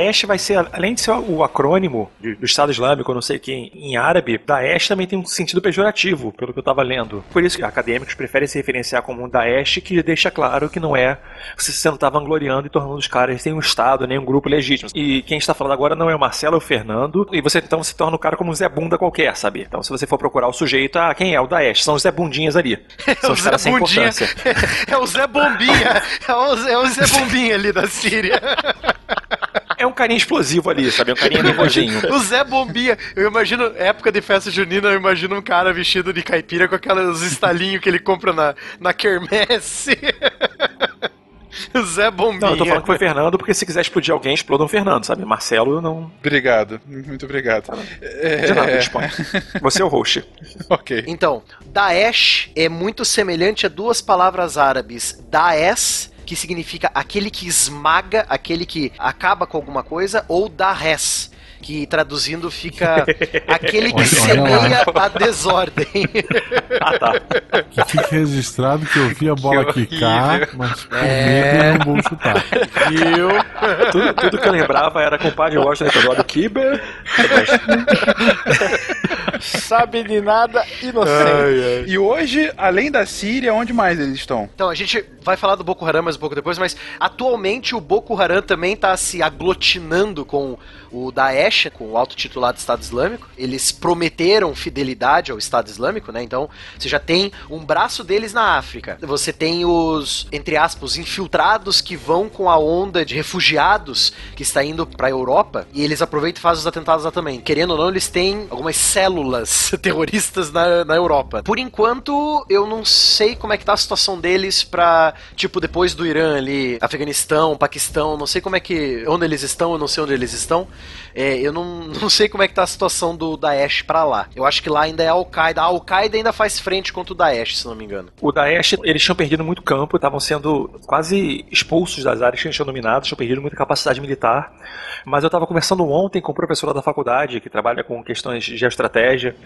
[SPEAKER 5] Daesh vai ser, além de ser o acrônimo do Estado Islâmico, não sei quem, em árabe, Daesh também tem um sentido pejorativo, pelo que eu tava lendo. Por isso que acadêmicos preferem se referenciar como um Daesh, que deixa claro que não é você não tá vangloriando e tornando os caras sem um Estado, nem um grupo legítimo. E quem está falando agora não é o Marcelo, é o Fernando, e você então se torna o cara como um Zé Bunda qualquer, sabe? Então se você for procurar o sujeito, ah, quem é o Daesh? São os Zé Bundinhas ali. São os
[SPEAKER 4] Zé
[SPEAKER 5] caras sem
[SPEAKER 4] Bundinha.
[SPEAKER 5] importância.
[SPEAKER 4] É o Zé Bombinha. É o, é o Zé Bombinha ali da Síria.
[SPEAKER 5] É um carinha explosivo ali, sabe? É um carinha nervosinho.
[SPEAKER 4] O Zé Bombinha. Eu imagino, época de festa junina, eu imagino um cara vestido de caipira com aqueles estalinhos que ele compra na, na quermesse. O Zé Bombinha.
[SPEAKER 5] Não, eu tô falando que foi Fernando, porque se quiser explodir alguém, explodam o Fernando, sabe? Marcelo não.
[SPEAKER 3] Obrigado, muito obrigado.
[SPEAKER 5] De nada, disponha. Você é o host.
[SPEAKER 3] ok.
[SPEAKER 4] Então, Daesh é muito semelhante a duas palavras árabes. Daes, que significa aquele que esmaga, aquele que acaba com alguma coisa, ou Dares, que traduzindo fica aquele que semeia a desordem.
[SPEAKER 5] Ah, tá.
[SPEAKER 1] Que fique registrado que eu vi a bola
[SPEAKER 3] Que
[SPEAKER 1] quicar,
[SPEAKER 3] horrível.
[SPEAKER 1] mas por
[SPEAKER 4] É.
[SPEAKER 1] medo eu não vou chutar.
[SPEAKER 4] Viu?
[SPEAKER 5] Tudo, tudo que eu lembrava era com o padre Washington Teodoro Kiber.
[SPEAKER 3] Sabe de nada, inocente. E hoje, além da Síria, onde mais eles estão?
[SPEAKER 4] Então, a gente vai falar do Boko Haram mais um pouco depois, mas atualmente o Boko Haram também está se aglutinando com o Daesh, com o autotitulado Estado Islâmico. Eles prometeram fidelidade ao Estado Islâmico, né? Então, você já tem um braço deles na África. Você tem os, entre aspas, infiltrados que vão com a onda de refugiados que está indo para a Europa e eles aproveitam e fazem os atentados lá também. Querendo ou não, eles têm algumas células terroristas na, na Europa. Por enquanto, eu não sei como é que tá a situação deles pra, tipo, depois do Irã ali, Afeganistão, Paquistão, não sei como é que, onde eles estão, eu não sei onde eles estão. É, eu não, não sei como é que tá a situação do Daesh pra lá. Eu acho que lá ainda é Al-Qaeda. A Al-Qaeda ainda faz frente contra o Daesh, se não me engano.
[SPEAKER 5] O Daesh, eles tinham perdido muito campo, estavam sendo quase expulsos das áreas que eles tinham dominado, tinham perdido muita capacidade militar. Mas eu estava conversando ontem com o professor da faculdade, que trabalha com questões geoestratégicas estratégia,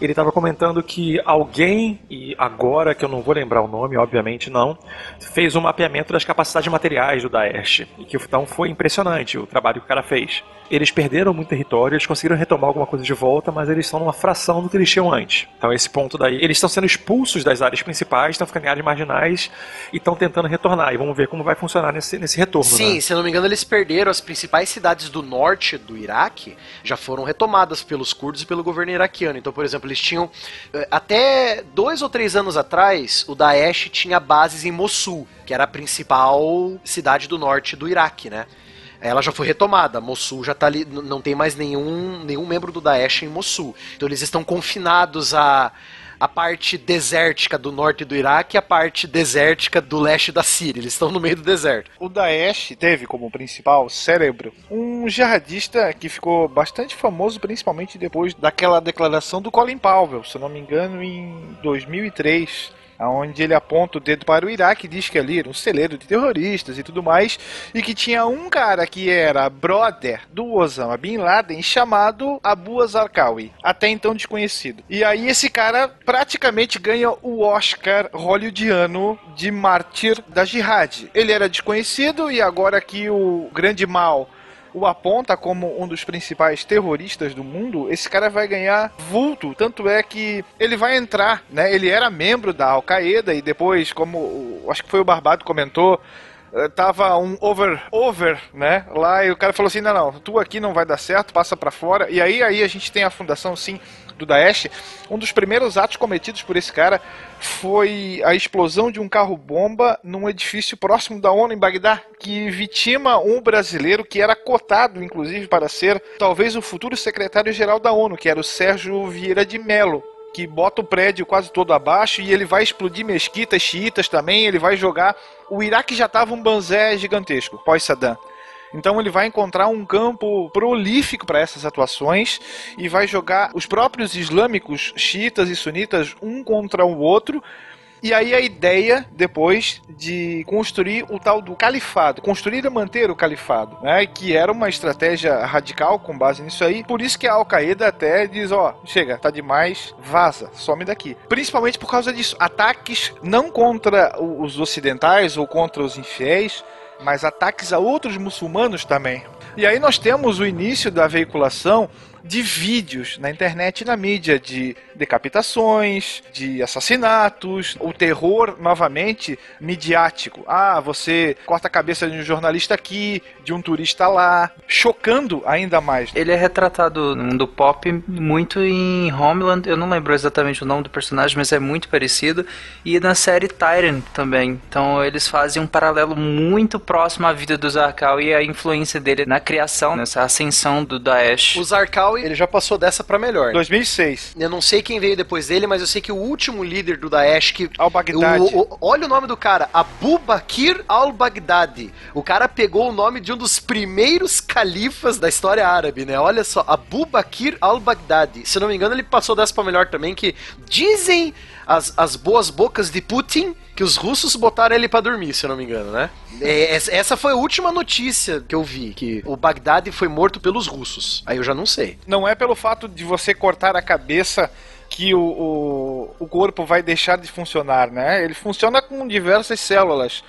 [SPEAKER 5] ele estava comentando que alguém, e agora que eu não vou lembrar o nome, obviamente não, fez um mapeamento das capacidades materiais do Daesh. E que então foi impressionante o trabalho que o cara fez. Eles perderam muito território, eles conseguiram retomar alguma coisa de volta, mas eles estão numa fração do que eles tinham antes. Então esse ponto daí, eles estão sendo expulsos das áreas principais, estão ficando em áreas marginais e estão tentando retornar. E vamos ver como vai funcionar nesse, nesse retorno.
[SPEAKER 4] Sim,
[SPEAKER 5] né?
[SPEAKER 4] se eu não me engano, eles perderam as principais cidades do norte do Iraque, já foram retomadas pelos curdos e pelo governo iraquiano. Então, por exemplo, eles tinham. eh, Até dois ou três anos atrás, o Daesh tinha bases em Mossul, que era a principal cidade do norte do Iraque, né? Ela já foi retomada. Mossul já tá ali, não tem mais nenhum, nenhum membro do Daesh em Mossul. Então eles estão confinados a a parte desértica do norte do Iraque e a parte desértica do leste da Síria. Eles estão no meio do deserto.
[SPEAKER 3] O Daesh teve como principal cérebro um jihadista que ficou bastante famoso, principalmente depois daquela declaração do Colin Powell, se não me engano, em 2003. Onde ele aponta o dedo para o Iraque e diz que ali era um celeiro de terroristas e tudo mais, e que tinha um cara que era brother do Osama Bin Laden chamado Abu Azarqawi, até então desconhecido. E aí esse cara praticamente ganha o Oscar hollywoodiano de mártir da jihad. Ele era desconhecido e agora que o grande mal o aponta como um dos principais terroristas do mundo, esse cara vai ganhar vulto. Tanto é que ele vai entrar, né? Ele era membro da Al-Qaeda e depois, como acho que foi o Barbado comentou, eh, tava um over, over, né? Lá e o cara falou assim: não, não, tu aqui não vai dar certo, passa pra fora. E aí, aí a gente tem a fundação, sim, do Daesh. Um dos primeiros atos cometidos por esse cara foi a explosão de um carro-bomba num edifício próximo da ONU em Bagdá, que vitima um brasileiro que era cotado, inclusive, para ser talvez o futuro secretário-geral da ONU, que era o Sérgio Vieira de Mello que bota o prédio quase todo abaixo e ele vai explodir mesquitas xiitas também, ele vai jogar. O Iraque já estava um banzé gigantesco, pós-Saddam. Então ele vai encontrar um campo prolífico para essas atuações e vai jogar os próprios islâmicos, xiitas e sunitas, um contra o outro. E aí a ideia, depois, de construir o tal do califado, construir e manter o califado, né? Que era uma estratégia radical com base nisso aí. Por isso que a Al-Qaeda até diz, ó, chega, tá demais, vaza, some daqui. Principalmente por causa disso, ataques não contra os ocidentais ou contra os infiéis, mas ataques a outros muçulmanos também. E aí nós temos o início da veiculação de vídeos na internet e na mídia de decapitações, de assassinatos, o terror novamente midiático. Ah, você corta a cabeça de um jornalista aqui, de um turista lá, chocando ainda mais.
[SPEAKER 6] Ele é retratado no mundo pop muito em Homeland, eu não lembro exatamente o nome do personagem, mas é muito parecido, e na série Tyrant também. Então eles fazem um paralelo muito próximo à vida do Zarkal e a influência dele na criação, nessa ascensão do Daesh.
[SPEAKER 4] O Ele já passou dessa pra melhor.
[SPEAKER 3] 2006.
[SPEAKER 4] Eu não sei quem veio depois dele, mas eu sei que o último líder do Daesh que
[SPEAKER 3] Al-Baghdadi.
[SPEAKER 4] olha o nome do cara, Abu Bakr al-Baghdadi. O cara pegou o nome de um dos primeiros califas da história árabe, né? Olha só, Abu Bakr al-Baghdadi. Se não me engano, ele passou dessa pra melhor também, que dizem as, as boas bocas de Putin que os russos botaram ele pra dormir, se eu não me engano, né? É, essa- essa foi a última notícia que eu vi, que o Baghdadi foi morto pelos russos. Aí eu já não sei.
[SPEAKER 3] Não é pelo fato de você cortar a cabeça que o, o, o corpo vai deixar de funcionar, né? Ele funciona com diversas células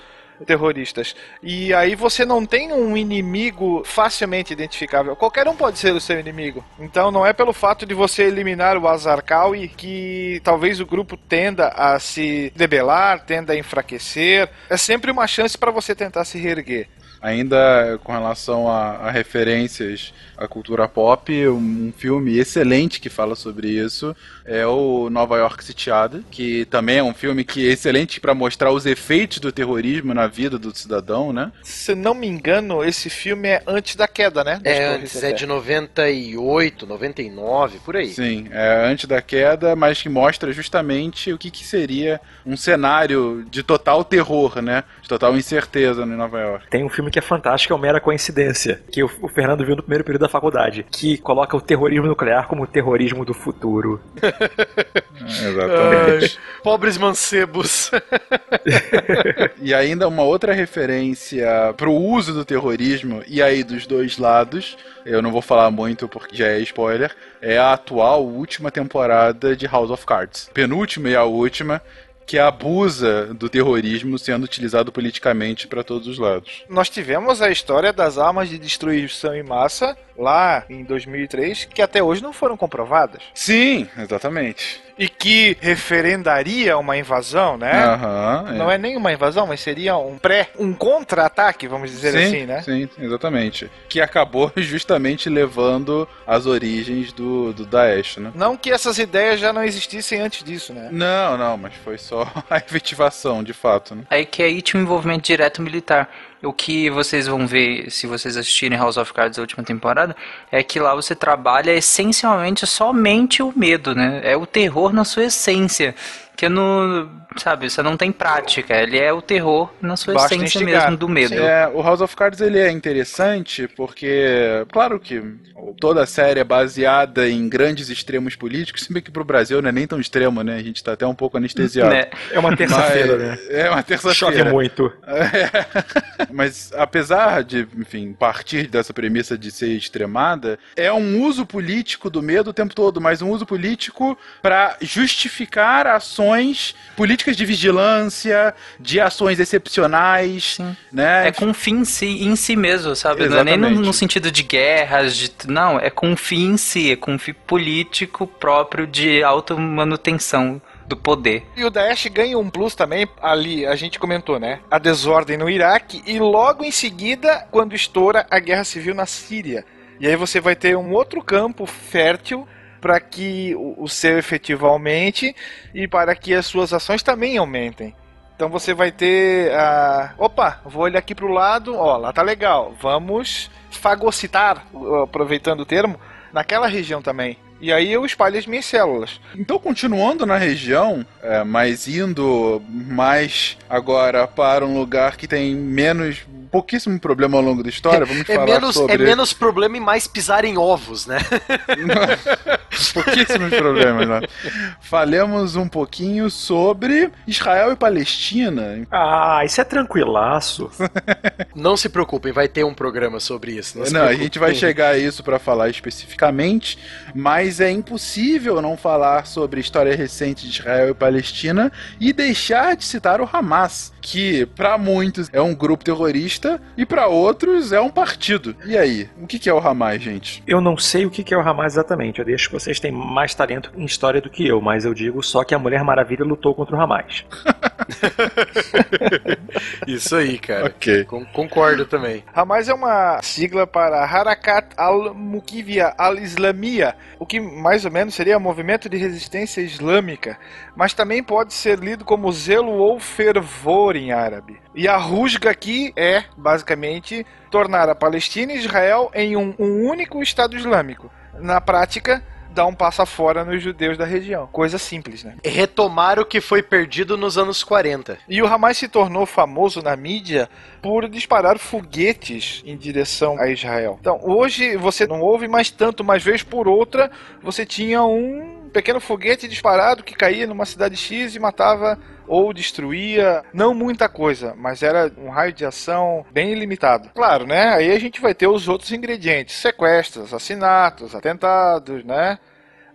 [SPEAKER 3] terroristas. E aí você não tem um inimigo facilmente identificável. Qualquer um pode ser o seu inimigo. Então não é pelo fato de você eliminar o Azarkawi que talvez o grupo tenda a se debelar, tenda a enfraquecer. É sempre uma chance para você tentar se reerguer.
[SPEAKER 2] Ainda com relação a, a referências à cultura pop, um filme excelente que fala sobre isso é o Nova York Sitiada, que também é um filme que é excelente para mostrar os efeitos do terrorismo na vida do cidadão, né?
[SPEAKER 3] Se não me engano, esse filme é antes da queda, né? Das
[SPEAKER 4] É, antes é de 98, 99, por aí.
[SPEAKER 2] Sim, é antes da queda, mas que mostra justamente o que, que seria um cenário de total terror, né? De total incerteza em Nova York.
[SPEAKER 5] Tem um filme que é fantástica, é uma mera coincidência, que o, o Fernando viu no primeiro período da faculdade, que coloca o terrorismo nuclear como o terrorismo do futuro.
[SPEAKER 3] Exatamente. pobres mancebos.
[SPEAKER 2] e ainda uma outra referência pro uso do terrorismo, e aí dos dois lados, eu não vou falar muito porque já é spoiler, é a atual última temporada de House of Cards. Penúltima e a última, que abusa do terrorismo sendo utilizado politicamente para todos os lados.
[SPEAKER 3] Nós tivemos a história das armas de destruição em massa lá em 2003 que até hoje não foram comprovadas.
[SPEAKER 2] Sim, exatamente.
[SPEAKER 3] E que referendaria uma invasão, né?
[SPEAKER 2] Aham,
[SPEAKER 3] Não é nem uma invasão, mas seria um pré, um contra-ataque, vamos dizer
[SPEAKER 2] sim,
[SPEAKER 3] assim, né?
[SPEAKER 2] Sim, exatamente. Que acabou justamente levando as origens do, do Daesh, né?
[SPEAKER 3] Não que essas ideias já não existissem antes disso, né?
[SPEAKER 2] Não, não, mas foi só a efetivação, de fato, né?
[SPEAKER 6] Aí que aí tinha um envolvimento direto militar. O que vocês vão ver se vocês assistirem House of Cards a última temporada é que lá você trabalha essencialmente somente o medo, né? É o terror na sua essência. Que no, sabe, você não tem prática, ele é o terror na sua
[SPEAKER 3] Basta
[SPEAKER 6] essência
[SPEAKER 3] instigar.
[SPEAKER 6] mesmo do medo.
[SPEAKER 2] É, o House of Cards ele é interessante porque, claro que toda a série é baseada em grandes extremos políticos, se bem que pro Brasil não é nem tão extremo, né? A gente tá até um pouco anestesiado.
[SPEAKER 6] Né?
[SPEAKER 5] É uma terça-feira, né?
[SPEAKER 2] É uma terça-feira.
[SPEAKER 5] Chove muito.
[SPEAKER 2] É. Mas apesar de, enfim, partir dessa premissa de ser extremada, é um uso político do medo o tempo todo, mas um uso político para justificar ações políticas de vigilância, de ações excepcionais, né?
[SPEAKER 6] É com fim em si, em si mesmo, sabe? Não é nem no,
[SPEAKER 2] Exatamente.
[SPEAKER 6] no sentido de guerras, de, não, é com fim em si, é com fim político próprio de automanutenção do poder.
[SPEAKER 3] E o Daesh ganha um plus também ali, a gente comentou, né? A desordem no Iraque e logo em seguida, quando estoura a guerra civil na Síria. E aí você vai ter um outro campo fértil para que o, o seu efetivo aumente e para que as suas ações também aumentem. Então você vai ter a. Opa, vou olhar aqui pro lado, ó, lá tá legal. Vamos fagocitar, aproveitando o termo, naquela região também. E aí eu espalho as minhas células.
[SPEAKER 2] Então, continuando na região, é, mas indo mais agora para um lugar que tem menos, pouquíssimo problema ao longo da história, vamos
[SPEAKER 4] É
[SPEAKER 2] falar
[SPEAKER 4] menos,
[SPEAKER 2] sobre...
[SPEAKER 4] é menos problema e mais pisar em ovos, né?
[SPEAKER 2] Pouquíssimos problemas, né? Falemos um pouquinho sobre Israel e Palestina.
[SPEAKER 5] Ah, isso é tranquilaço.
[SPEAKER 4] Não se preocupem, vai ter um programa sobre isso. se
[SPEAKER 2] Não, a gente vai chegar a isso para falar especificamente, mas é impossível não falar sobre a história recente de Israel e Palestina e deixar de citar o Hamas, que para muitos é um grupo terrorista e para outros é um partido. E aí, o que é o Hamas, gente?
[SPEAKER 5] Eu não sei o que que é o Hamas exatamente. Eu deixo que vocês têm mais talento em história do que eu, mas eu digo só que a Mulher Maravilha lutou contra o Hamas.
[SPEAKER 4] Isso aí, cara.
[SPEAKER 2] Ok.
[SPEAKER 4] Con- Concordo também.
[SPEAKER 3] Hamas é uma sigla para Harakat al-Mukivia al-Islamia, o que mais ou menos seria Movimento de Resistência Islâmica, mas também pode ser lido como zelo ou fervor em árabe. E a rusga aqui é, basicamente, tornar a Palestina e Israel em um, um único Estado Islâmico. Na prática, dar um passo fora nos judeus da região. Coisa simples, né?
[SPEAKER 4] Retomar o que foi perdido nos anos 40.
[SPEAKER 3] E o Hamas se tornou famoso na mídia por disparar foguetes em direção a Israel. Então, hoje você não ouve mais tanto, mas vez por outra você tinha um pequeno foguete disparado que caía numa cidade X e matava ou destruía, não muita coisa, mas era um raio de ação bem limitado. Claro, né? Aí a gente vai ter os outros ingredientes: sequestros, assassinatos, atentados, né?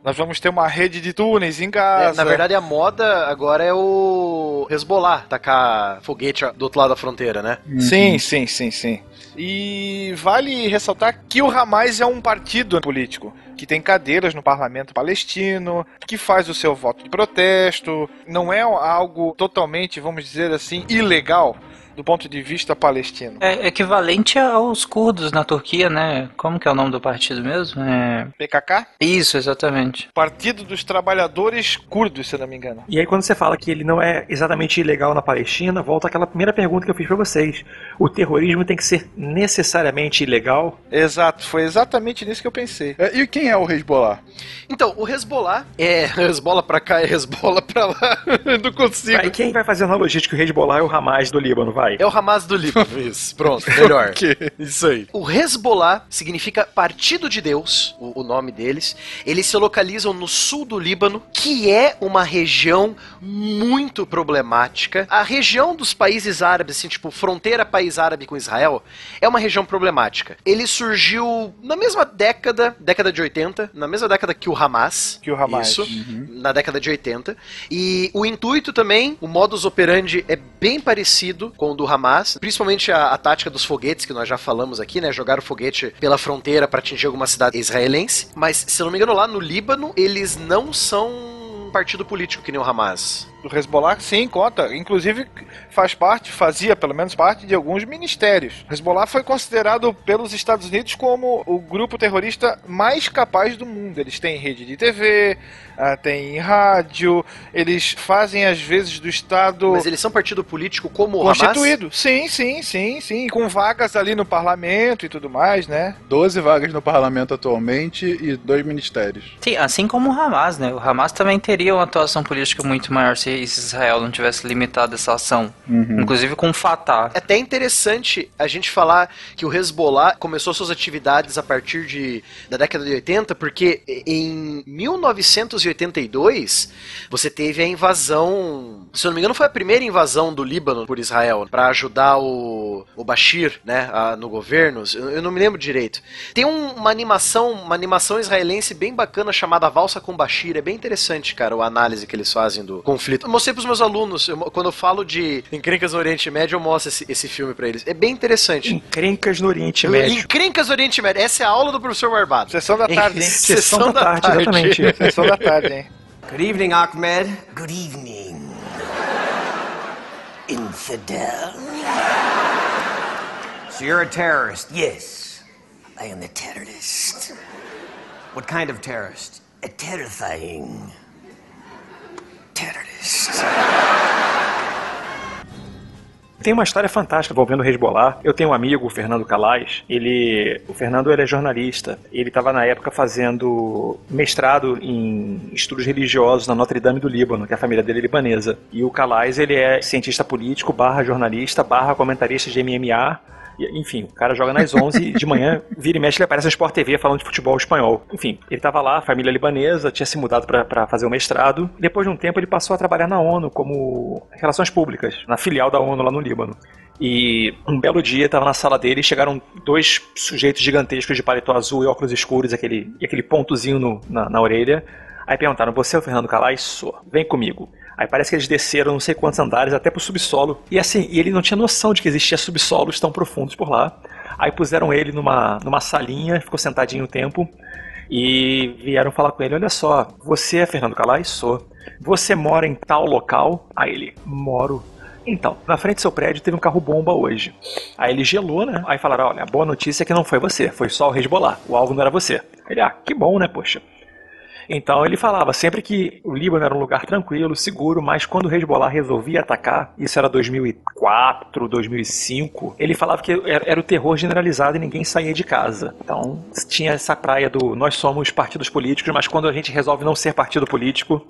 [SPEAKER 3] Nós vamos ter uma rede de túneis em
[SPEAKER 4] É,
[SPEAKER 3] Gaza.
[SPEAKER 4] na verdade, a moda agora é o Hezbollah tacar foguete do outro lado da fronteira, né?
[SPEAKER 3] Sim, sim, sim, sim. E vale ressaltar que o Hamas é um partido político que tem cadeiras no parlamento palestino, que faz o seu voto de protesto, não é algo totalmente, vamos dizer assim, ilegal do ponto de vista palestino.
[SPEAKER 6] É equivalente aos curdos na Turquia, né? Como que é o nome do partido mesmo? É...
[SPEAKER 3] PKK?
[SPEAKER 6] Isso, exatamente.
[SPEAKER 3] Partido dos Trabalhadores Curdos, se eu não me engano.
[SPEAKER 5] E aí, quando você fala que ele não é exatamente ilegal na Palestina, volta aquela primeira pergunta que eu fiz pra vocês. O terrorismo tem que ser necessariamente ilegal?
[SPEAKER 3] Exato, foi exatamente nisso que eu pensei.
[SPEAKER 2] É, E quem é o Hezbollah?
[SPEAKER 4] Então, o Hezbollah é Hezbollah pra cá, é Hezbollah pra lá. não consigo.
[SPEAKER 5] Aí quem vai fazer a analogia de que o Hezbollah é o Hamas do Líbano? vai.
[SPEAKER 4] É o Hamas do Líbano, isso. Pronto, melhor. Isso aí. O Hezbollah significa Partido de Deus, o, o nome deles. Eles se localizam no sul do Líbano, que é uma região muito problemática. A região dos países árabes, assim, tipo, fronteira país árabe com Israel, é uma região problemática. Ele surgiu na mesma década, década de 80, na mesma década que o Hamas.
[SPEAKER 3] Que o Hamas.
[SPEAKER 4] Isso, na década de 80. E o intuito também, o modus operandi é bem parecido com do Hamas, principalmente a, a tática dos foguetes, que nós já falamos aqui, né? Jogar o foguete pela fronteira para atingir alguma cidade israelense. Mas, se não me engano, lá no Líbano, eles não são um partido político que nem o Hamas.
[SPEAKER 3] Do Hezbollah, sim, conta. Inclusive, faz parte, fazia pelo menos parte de alguns ministérios. Hezbollah foi considerado pelos Estados Unidos como o grupo terrorista mais capaz do mundo. Eles têm rede de TV, ah, têm rádio, eles fazem às vezes do Estado
[SPEAKER 4] Mas eles são partido político como o Hamas?
[SPEAKER 3] constituído. Sim, sim, sim, sim. Com vagas ali no parlamento e tudo mais, né?
[SPEAKER 11] 12 vagas no parlamento atualmente e dois ministérios.
[SPEAKER 6] Sim, assim como o Hamas, né? O Hamas também teria uma atuação política muito maior se Israel não tivesse limitado essa ação. Inclusive com o Fatah.
[SPEAKER 4] É até interessante a gente falar que o Hezbollah começou suas atividades a partir de, da década de 80, porque em 1982 você teve a invasão, se eu não me engano foi a primeira invasão do Líbano por Israel para ajudar o, o Bashir, né, a- no governo. Eu, eu não me lembro direito. Tem um- uma animação, uma animação israelense bem bacana chamada Valsa com Bashir. É bem interessante, cara, a análise que eles fazem do conflito. Eu mostrei pros meus alunos, eu quando eu falo de encrencas no Oriente Médio, eu mostro esse, esse filme pra eles. É bem interessante.
[SPEAKER 5] Encrencas no Oriente Médio.
[SPEAKER 4] Encrencas no Oriente Médio. Essa é a aula do professor Barbado.
[SPEAKER 3] Sessão da tarde, hein?
[SPEAKER 5] Sessão da tarde, exatamente.
[SPEAKER 3] Sessão da tarde, hein?
[SPEAKER 9] Good evening, Ahmed.
[SPEAKER 10] Good evening, infidel.
[SPEAKER 9] So you're a terrorist.
[SPEAKER 10] Yes, I am a terrorist.
[SPEAKER 9] What kind of terrorist?
[SPEAKER 10] A terrifying terrorist.
[SPEAKER 5] Tem uma história fantástica envolvendo o Hezbollah. Eu tenho um amigo, o Fernando Calais. Ele, o Fernando ele é jornalista. Ele estava na época fazendo mestrado em estudos religiosos na Notre Dame do Líbano, que a família dele é libanesa. E o Calais ele é cientista político, barra jornalista, barra comentarista de MMA. Enfim, o cara joga nas 11 e de manhã, vira e mexe, ele aparece no Sport TV falando de futebol espanhol. Enfim, ele estava lá, família libanesa, tinha se mudado para fazer o mestrado. Depois de um tempo, ele passou a trabalhar na ONU como Relações Públicas, na filial da ONU lá no Líbano. E um belo dia, estava na sala dele e chegaram dois sujeitos gigantescos de paletó azul e óculos escuros, aquele, e aquele pontozinho no- na, na orelha. Aí perguntaram: Você é o Fernando Calais? Sou. Vem comigo. Aí parece que eles desceram não sei quantos andares até pro subsolo. E assim, e ele não tinha noção de que existia subsolos tão profundos por lá. Aí puseram ele numa, numa salinha, ficou sentadinho um tempo. E vieram falar com ele: Olha só, você é Fernando Calais? Sou. Você mora em tal local? Aí ele: Moro. Então, na frente do seu prédio teve um carro bomba hoje. Aí ele gelou, né? Aí falaram: Olha, a boa notícia é que não foi você, foi só o Hezbollah. O alvo não era você. Ele: Ah, que bom, né, poxa. Então ele falava sempre que o Líbano era um lugar tranquilo, seguro, mas quando o Hezbollah resolvia atacar, isso era 2004, 2005, ele falava que era, o terror generalizado e ninguém saía de casa. Então tinha essa praia do nós somos partidos políticos, mas quando a gente resolve não ser partido político,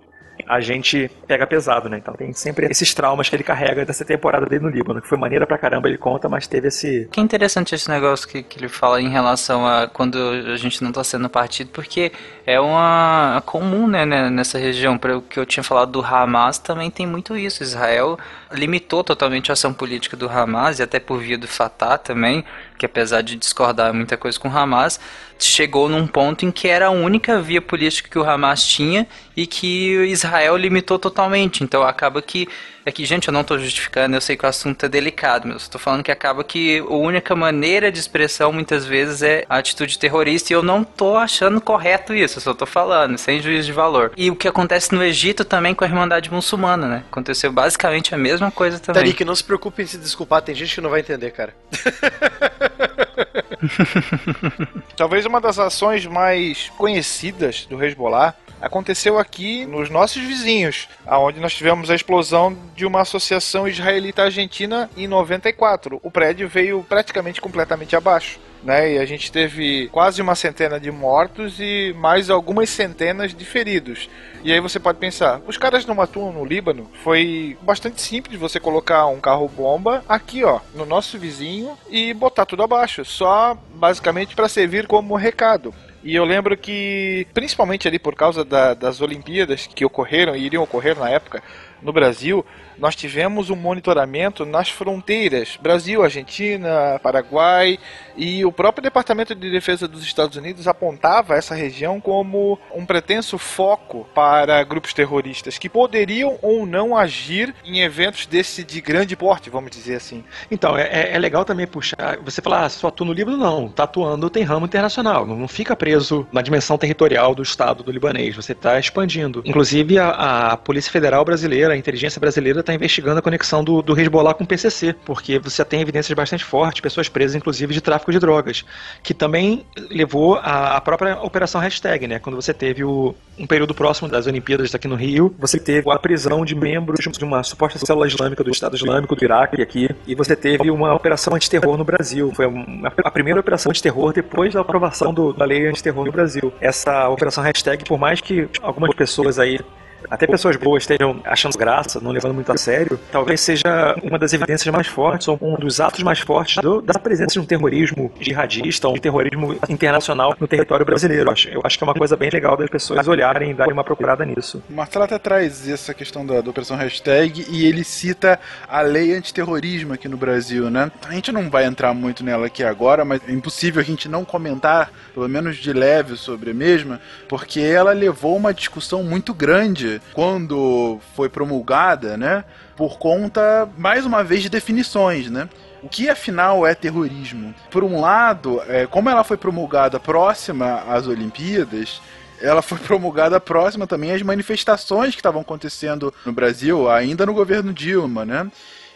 [SPEAKER 5] a gente pega pesado, né? Então tem sempre esses traumas que ele carrega dessa temporada dele no Líbano, que foi maneira pra caramba, ele conta, mas teve esse.
[SPEAKER 6] Que interessante esse negócio que, que ele fala em relação a quando a gente não tá sendo partido, porque é uma comum, né, né, nessa região. Para o que eu tinha falado do Hamas, também tem muito isso. Israel limitou totalmente a ação política do Hamas e até por via do Fatah também, que apesar de discordar muita coisa com o Hamas, chegou num ponto em que era a única via política que o Hamas tinha e que Israel limitou totalmente. Então acaba que é que, gente, eu não estou justificando, eu sei que o assunto é delicado, mas estou falando que acaba que a única maneira de expressão muitas vezes é a atitude terrorista e eu não estou achando correto isso, eu só estou falando, sem juízo de valor. E o que acontece no Egito também com a Irmandade Muçulmana, né? Aconteceu basicamente a mesma coisa também.
[SPEAKER 4] Tarik, não se preocupe em se desculpar, tem gente que não vai entender, cara.
[SPEAKER 3] Talvez uma das ações mais conhecidas do Hezbollah aconteceu aqui nos nossos vizinhos, aonde nós tivemos a explosão de uma associação israelita-argentina em 94. O prédio veio praticamente completamente abaixo. Né, e a gente teve quase uma centena de mortos e mais algumas centenas de feridos. E aí você pode pensar, os caras não atuam no Líbano? Foi bastante simples você colocar um carro-bomba aqui, ó, no nosso vizinho e botar tudo abaixo, só basicamente para servir como recado. E eu lembro que, principalmente ali por causa da, das Olimpíadas que ocorreram e iriam ocorrer na época no Brasil, nós tivemos um monitoramento nas fronteiras Brasil, Argentina, Paraguai e o próprio Departamento de Defesa dos Estados Unidos apontava essa região como um pretenso foco para grupos terroristas que poderiam ou não agir em eventos desse de grande porte, vamos dizer assim.
[SPEAKER 5] Então, é, é legal também puxar. Você falar, ah, só atua no Líbano, não. Tá atuando, tem ramo internacional. Não, não fica preso na dimensão territorial do Estado do libanês. Você está expandindo. Inclusive, a, a Polícia Federal Brasileira, a inteligência brasileira, está investigando a conexão do, do Hezbollah com o PCC, porque você tem evidências bastante fortes, pessoas presas, inclusive, de tráfico de drogas, que também levou à própria operação hashtag, né? Quando você teve o, um período próximo das Olimpíadas aqui no Rio, você teve a prisão de membros de uma suposta célula islâmica do Estado Islâmico do Iraque aqui, e você teve uma operação antiterror no Brasil. Foi uma, a primeira operação antiterror depois da aprovação do, da lei antiterror no Brasil. Essa operação hashtag, por mais que algumas pessoas aí até pessoas boas estejam achando graça, não levando muito a sério, talvez seja uma das evidências mais fortes, ou um dos atos mais fortes do, da presença de um terrorismo jihadista, ou um terrorismo internacional no território brasileiro. Eu acho, eu acho que é uma coisa bem legal das pessoas olharem e darem uma procurada nisso.
[SPEAKER 2] O Marcelo até traz essa questão da, da operação hashtag e ele cita a lei antiterrorismo aqui no Brasil, né? A gente não vai entrar muito nela aqui agora, mas é impossível a gente não comentar, pelo menos de leve, sobre a mesma, porque ela levou uma discussão muito grande quando foi promulgada, né? Por conta, mais uma vez, de definições, né? O que afinal é terrorismo? Por um lado, é, como ela foi promulgada próxima às Olimpíadas, ela foi promulgada próxima também às manifestações que estavam acontecendo no Brasil, ainda no governo Dilma, né?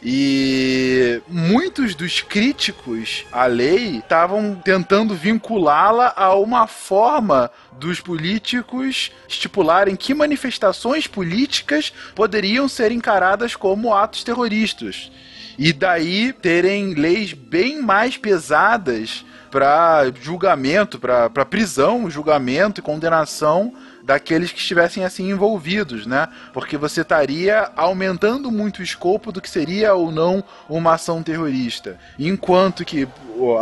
[SPEAKER 2] E muitos dos críticos à lei estavam tentando vinculá-la a uma forma dos políticos estipularem que manifestações políticas poderiam ser encaradas como atos terroristas. E daí terem leis bem mais pesadas para julgamento, para prisão, julgamento e condenação daqueles que estivessem assim envolvidos, né? Porque você estaria aumentando muito o escopo do que seria ou não uma ação terrorista. Enquanto que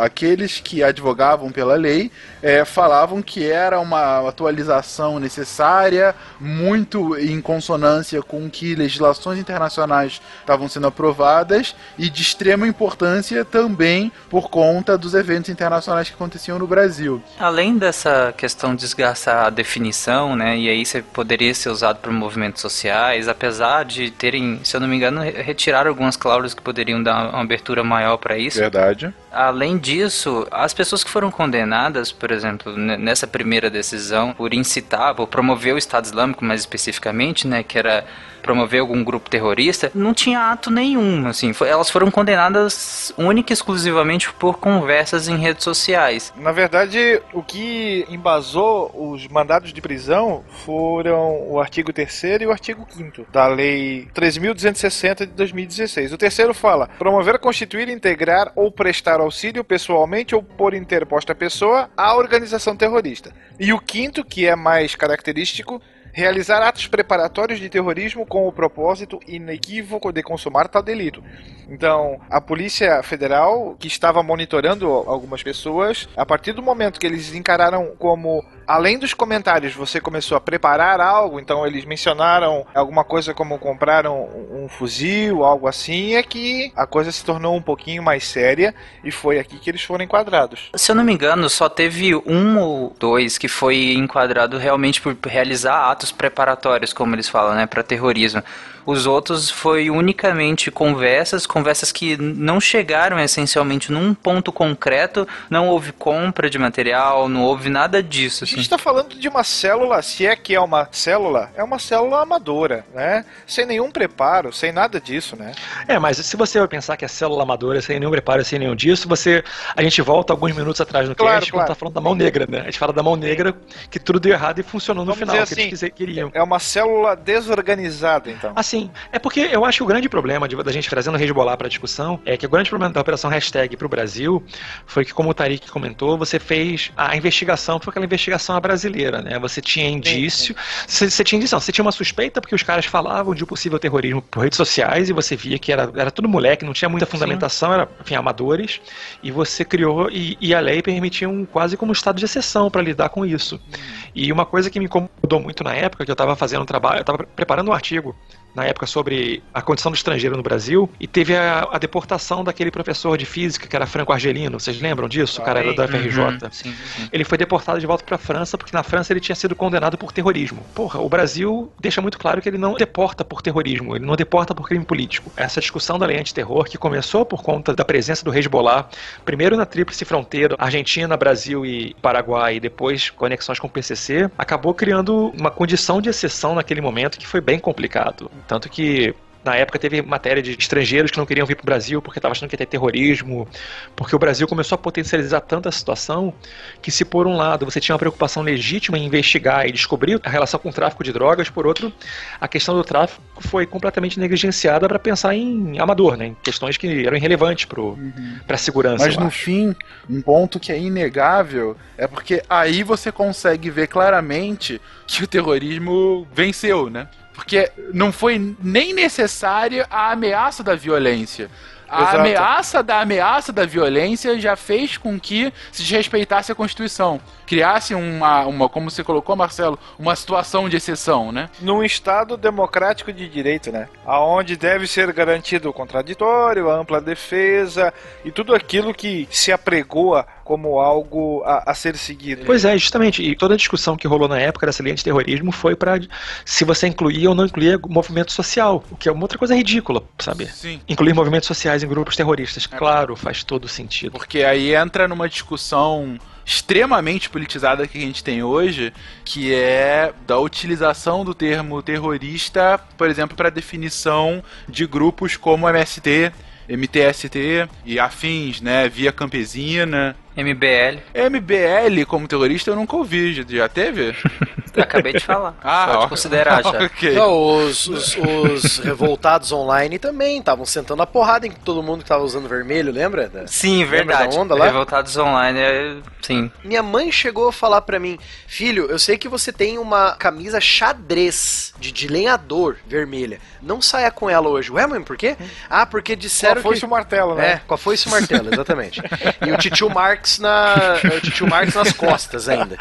[SPEAKER 2] aqueles que advogavam pela lei é, falavam que era uma atualização necessária, muito em consonância com que legislações internacionais estavam sendo aprovadas e de extrema importância também por conta dos eventos internacionais que aconteciam no Brasil.
[SPEAKER 6] Além dessa questão de desgastar a definição, né? E aí você poderia ser usado por movimentos sociais, apesar de terem, se eu não me engano, retirar algumas cláusulas que poderiam dar uma abertura maior para isso.
[SPEAKER 2] Verdade.
[SPEAKER 6] Além disso, as pessoas que foram condenadas, por exemplo, nessa primeira decisão, por incitar, por promover o Estado Islâmico mais especificamente, né, que era promover algum grupo terrorista, não tinha ato nenhum, assim, elas foram condenadas única e exclusivamente por conversas em redes sociais.
[SPEAKER 3] Na verdade, o que embasou os mandados de prisão foram o artigo 3 e o artigo 5 da lei 3.260 de 2016. O terceiro fala: promover, constituir, integrar ou prestar auxílio pessoalmente ou por interposta pessoa à organização terrorista. E o quinto, que é mais característico, realizar atos preparatórios de terrorismo com o propósito inequívoco de consumar tal delito. Então, a Polícia Federal, que estava monitorando algumas pessoas, a partir do momento que eles encararam como, além dos comentários, você começou a preparar algo, então eles mencionaram alguma coisa como compraram um fuzil, algo assim, é que a coisa se tornou um pouquinho mais séria e foi aqui que eles foram enquadrados.
[SPEAKER 6] Se eu não me engano, só teve um ou dois que foi enquadrado realmente por realizar atos preparatórios, como eles falam, né, para terrorismo. Os outros foi unicamente conversas, conversas que não chegaram essencialmente num ponto concreto, não houve compra de material, não houve nada disso.
[SPEAKER 3] gente está falando de uma célula, se é que é uma célula, é uma célula amadora, né? Sem nenhum preparo, sem nada disso, né?
[SPEAKER 5] É, mas se você vai pensar que é célula amadora, sem nenhum preparo, sem nenhum disso, você. A gente volta alguns minutos atrás no
[SPEAKER 3] Claro,
[SPEAKER 5] cast quando
[SPEAKER 3] claro.
[SPEAKER 5] tá falando da mão negra, né? A gente fala da mão negra que tudo deu errado e funcionou no
[SPEAKER 3] Vamos
[SPEAKER 5] final, que
[SPEAKER 3] dizer
[SPEAKER 5] eles
[SPEAKER 3] assim,
[SPEAKER 5] quise- queriam.
[SPEAKER 3] É uma célula desorganizada, então.
[SPEAKER 5] Assim, é porque eu acho que o grande problema de, da gente trazendo o Hezbollah para a discussão é que o grande problema da operação hashtag para o Brasil foi que, como o Tarik comentou, você fez a investigação, foi aquela investigação brasileira, né? Você tinha indício, você, você tinha indício, não, você tinha uma suspeita porque os caras falavam de um possível terrorismo por redes sociais e você via que era, era tudo moleque, não tinha muita fundamentação, era, enfim, amadores, e você criou, e, e a lei permitia um quase como um estado de exceção para lidar com isso. E uma coisa que me incomodou muito na época, que eu estava fazendo um trabalho, eu estava preparando um artigo na época sobre a condição do estrangeiro no Brasil e teve a, a deportação daquele professor de física que era Franco Argelino. Vocês lembram disso? O cara era da FRJ.
[SPEAKER 6] Uhum, sim, sim.
[SPEAKER 5] Ele foi deportado de volta para a França porque na França ele tinha sido condenado por terrorismo. Porra, o Brasil deixa muito claro que ele não deporta por terrorismo, ele não deporta por crime político. Essa discussão da lei antiterror que começou por conta da presença do Hezbollah, primeiro na tríplice fronteira, Argentina, Brasil e Paraguai, e depois conexões com o PCC, acabou criando uma condição de exceção naquele momento que foi bem complicado. Tanto que na época teve matéria de estrangeiros que não queriam vir para o Brasil porque estavam achando que ia ter terrorismo, porque o Brasil começou a potencializar tanto a situação que se por um lado você tinha uma preocupação legítima em investigar e descobrir a relação com o tráfico de drogas, por outro, a questão do tráfico foi completamente negligenciada para pensar em amador, né, em questões que eram irrelevantes para a segurança.
[SPEAKER 11] Mas no
[SPEAKER 5] acho.
[SPEAKER 11] fim, um ponto que é inegável é porque aí você consegue ver claramente que o terrorismo venceu, né?
[SPEAKER 2] Porque não foi nem necessária a ameaça da violência. A
[SPEAKER 3] Exato.
[SPEAKER 2] ameaça da ameaça da violência já fez com que se desrespeitasse a Constituição. Criasse uma, uma, como você colocou, Marcelo, uma situação de exceção, né?
[SPEAKER 3] Num Estado democrático de direito, né? Aonde deve ser garantido o contraditório, a ampla defesa e tudo aquilo que se apregoa como algo a, a ser seguido.
[SPEAKER 5] Pois é, justamente. E toda a discussão que rolou na época dessa lei de terrorismo foi para se você incluía ou não incluía movimento social, o que é uma outra coisa ridícula, sabe?
[SPEAKER 2] Sim.
[SPEAKER 5] Incluir movimentos sociais em grupos terroristas. Claro, faz todo sentido.
[SPEAKER 2] Porque aí entra numa discussão extremamente politizada que a gente tem hoje, que é da utilização do termo terrorista, por exemplo, para definição de grupos como MST, MTST e afins, né, via campesina.
[SPEAKER 6] MBL.
[SPEAKER 2] MBL como terrorista eu nunca ouvi, já- teve?
[SPEAKER 6] Acabei de falar.
[SPEAKER 2] Ah,
[SPEAKER 6] Pode
[SPEAKER 2] ó.
[SPEAKER 6] considerar já.
[SPEAKER 2] ok.
[SPEAKER 4] Não, os, os- os revoltados online também estavam sentando a porrada em todo mundo que tava usando vermelho, lembra? Da-
[SPEAKER 6] Sim,
[SPEAKER 4] Lembra
[SPEAKER 6] verdade.
[SPEAKER 4] da onda lá?
[SPEAKER 6] Revoltados online, é... sim.
[SPEAKER 4] Minha mãe chegou a falar pra mim: Filho, eu sei que você tem uma camisa xadrez de, de lenhador vermelha. Não saia com ela hoje. Ué, mãe, por quê? Ah, porque disseram
[SPEAKER 3] Qual foi
[SPEAKER 4] que.
[SPEAKER 3] o martelo, né?
[SPEAKER 4] É, com a foice e o martelo, exatamente. e o Titio Marx na. O Titio Marx nas costas ainda.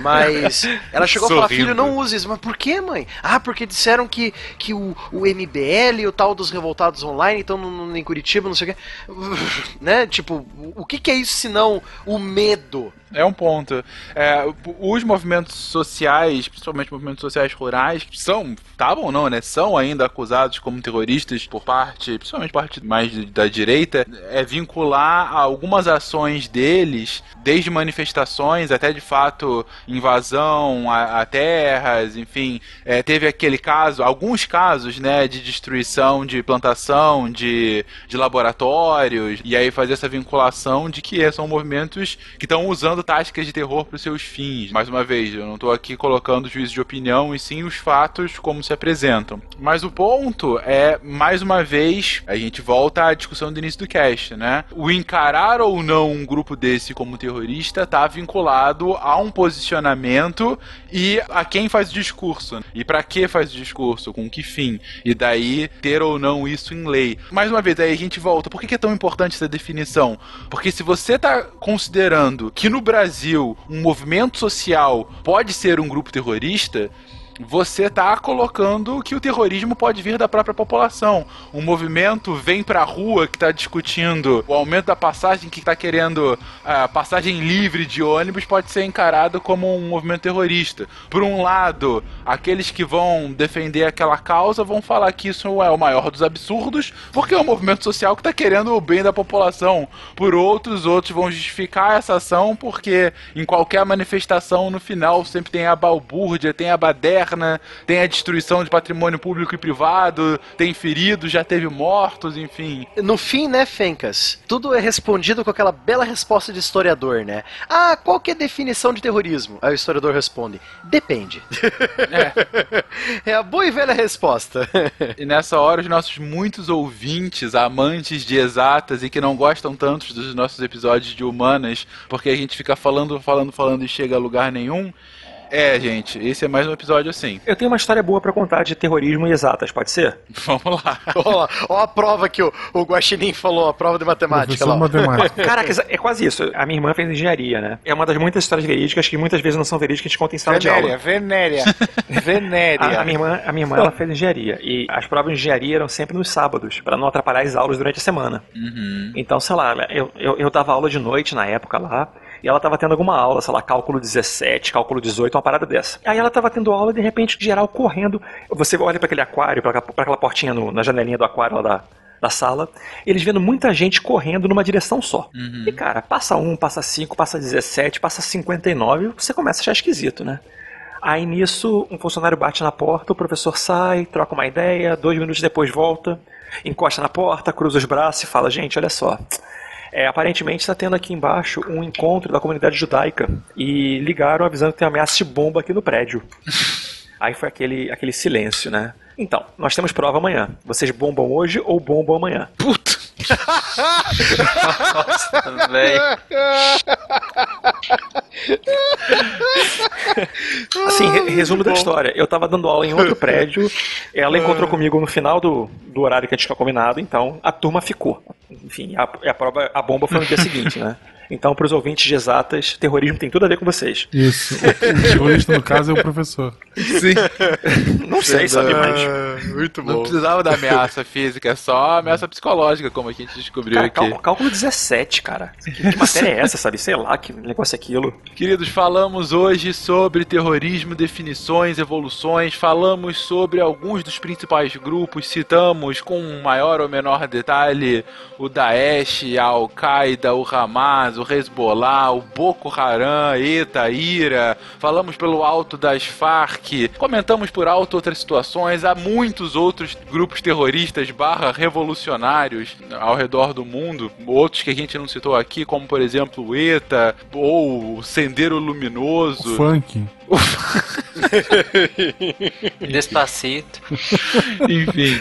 [SPEAKER 4] Mas ela chegou a falar,
[SPEAKER 2] Sorrindo.
[SPEAKER 4] filho, não use isso. Mas por quê, mãe? Ah, porque disseram que, que o, o MBL, o tal dos revoltados online, estão em Curitiba, não sei o quê. né? Tipo, o que, que é isso senão o medo?
[SPEAKER 2] É um ponto. É, os movimentos sociais, principalmente movimentos sociais rurais, que são, estavam ou não, né? São ainda acusados como terroristas por parte, principalmente parte mais da direita, é vincular algumas ações deles, desde manifestações até de fato invasão a, a terras, enfim. É, teve aquele caso, alguns casos, né, de destruição de plantação, de, de laboratórios, e aí fazer essa vinculação de que são movimentos que estão usando táticas de terror para os seus fins. Mais uma vez, eu não estou aqui colocando juízo de opinião, e sim os fatos como se apresentam. Mas o ponto é, mais uma vez, a gente volta à discussão do início do cast, né? O encarar ou não um grupo desse como terrorista está vinculado a um posicionamento e a quem faz discurso. E para que faz discurso, com que fim. E daí ter ou não isso em lei. Mais uma vez, aí a gente volta. Por que é tão importante essa definição? Porque se você está considerando que no Brasil um movimento social pode ser um grupo terrorista, você tá colocando que o terrorismo pode vir da própria população. Um movimento vem pra rua que tá discutindo o aumento da passagem, que tá querendo a passagem livre de ônibus, pode ser encarado como um movimento terrorista. Por um lado, aqueles que vão defender aquela causa vão falar que isso é o maior dos absurdos, porque é um movimento social que tá querendo o bem da população. Por outros, outros vão justificar essa ação porque em qualquer manifestação no final sempre tem a balbúrdia, tem a baderna, tem a destruição de patrimônio público e privado, tem feridos, já teve mortos, enfim.
[SPEAKER 4] No fim, né, Fencas? Tudo é respondido com aquela bela resposta de historiador, né? Ah, qual que é a definição de terrorismo? Aí o historiador responde: depende. É, a boa e velha resposta.
[SPEAKER 2] E nessa hora, os nossos muitos ouvintes, amantes de exatas e que não gostam tanto dos nossos episódios de humanas, porque a gente fica falando, falando, falando e chega a lugar nenhum. É, gente, esse é mais um episódio assim.
[SPEAKER 5] Eu tenho uma história boa pra contar de terrorismo e exatas, pode ser?
[SPEAKER 2] Vamos lá.
[SPEAKER 4] Ó, ó a prova que o, o Guaxinim falou, a prova de matemática lá.
[SPEAKER 5] Caraca, é quase isso. A minha irmã fez engenharia, né? É uma das muitas histórias verídicas que muitas vezes não são verídicas que a gente conta em sala
[SPEAKER 3] Venéria,
[SPEAKER 5] de aula.
[SPEAKER 3] venéria, venéria.
[SPEAKER 5] A, a minha irmã, a minha irmã ela fez engenharia e as provas de engenharia eram sempre nos sábados, pra não atrapalhar as aulas durante a semana.
[SPEAKER 2] Uhum.
[SPEAKER 5] Então, sei lá, eu, eu, eu dava aula de noite na época lá. E ela tava tendo alguma aula, sei lá, cálculo 17, cálculo 18, uma parada dessa. Aí ela tava tendo aula e de repente, geral, correndo. Você olha para aquele aquário, para aquela portinha no- na janelinha do aquário lá da, da sala, eles vendo muita gente correndo numa direção só. E cara, passa um, passa cinco, passa 17, passa 59, você começa a achar esquisito, né? Aí nisso, um funcionário bate na porta, o professor sai, troca uma ideia, dois minutos depois volta, encosta na porta, cruza os braços e fala: Gente, olha só. É, aparentemente está tendo aqui embaixo um encontro da comunidade judaica e ligaram avisando que tem ameaça de bomba aqui no prédio. Aí foi aquele, aquele silêncio, né? Então, nós temos prova amanhã. Vocês bombam hoje ou bombam amanhã?
[SPEAKER 2] Puta!
[SPEAKER 6] Nossa, velho.
[SPEAKER 5] Assim, re- resumo da história. Eu tava dando aula em outro prédio, ela encontrou comigo no final do, do horário que a gente tinha combinado, então a turma ficou. Enfim, a, a prova, a bomba foi no dia seguinte, né? Então, para os ouvintes de exatas, terrorismo tem tudo a ver com vocês.
[SPEAKER 1] Isso. O, terrorista, no caso, é o professor.
[SPEAKER 2] Sim.
[SPEAKER 5] Não sei, sabe, mas...
[SPEAKER 3] Muito
[SPEAKER 2] Não precisava da ameaça física, é só ameaça psicológica, como a gente descobriu
[SPEAKER 5] Cara,
[SPEAKER 2] aqui.
[SPEAKER 5] cálculo, cálculo 17, cara. Que, que matéria é essa, sabe? Sei lá, que negócio é aquilo.
[SPEAKER 2] Queridos, falamos hoje sobre terrorismo, definições, evoluções, falamos sobre alguns dos principais grupos, citamos com maior ou menor detalhe o Daesh, a Al-Qaeda, o Hamas, o Hezbollah, o Boko Haram, ETA, IRA, falamos pelo alto das Farc, comentamos por alto outras situações, há muitos outros grupos terroristas barra revolucionários ao redor do mundo, outros que a gente não citou aqui, como por exemplo o ETA ou o Sendeiro Luminoso.
[SPEAKER 1] Funk.
[SPEAKER 6] Despacito.
[SPEAKER 2] Enfim.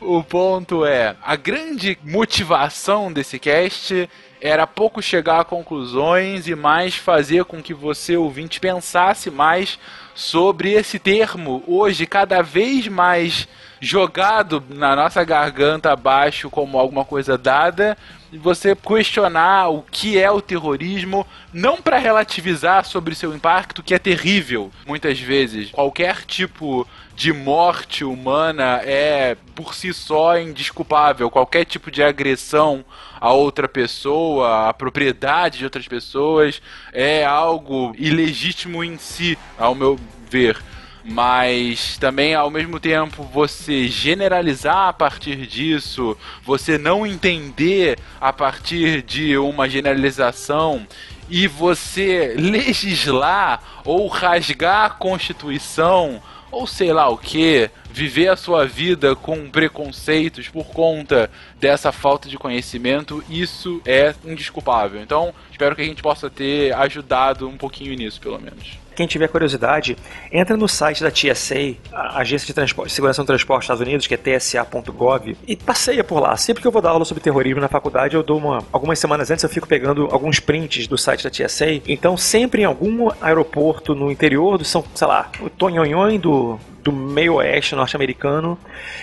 [SPEAKER 2] O ponto é, a grande motivação desse cast era pouco chegar a conclusões e mais fazer com que você, ouvinte, pensasse mais sobre esse termo, hoje cada vez mais jogado na nossa garganta abaixo como alguma coisa dada, e você questionar o que é o terrorismo, não para relativizar sobre seu impacto, que é terrível, muitas vezes. Qualquer tipo de morte humana é por si só indesculpável. Qualquer tipo de agressão a outra pessoa, a propriedade de outras pessoas, é algo ilegítimo em si, ao meu ver. Mas também, ao mesmo tempo, você generalizar a partir disso, você não entender a partir de uma generalização e você legislar ou rasgar a Constituição ou sei lá o que, viver a sua vida com preconceitos por conta dessa falta de conhecimento, isso é indesculpável. Então, espero que a gente possa ter ajudado um pouquinho nisso, pelo menos.
[SPEAKER 5] Quem tiver curiosidade, entra no site da TSA, a Agência de Transporte, Segurança no Transporte dos Estados Unidos, que é tsa.gov, e passeia por lá. Sempre que eu vou dar aula sobre terrorismo na faculdade, eu dou uma. Algumas semanas antes eu fico pegando alguns prints do site da TSA. Então, sempre em algum aeroporto no interior do São, sei lá, o Tonhonhon do, do meio oeste norte-americano,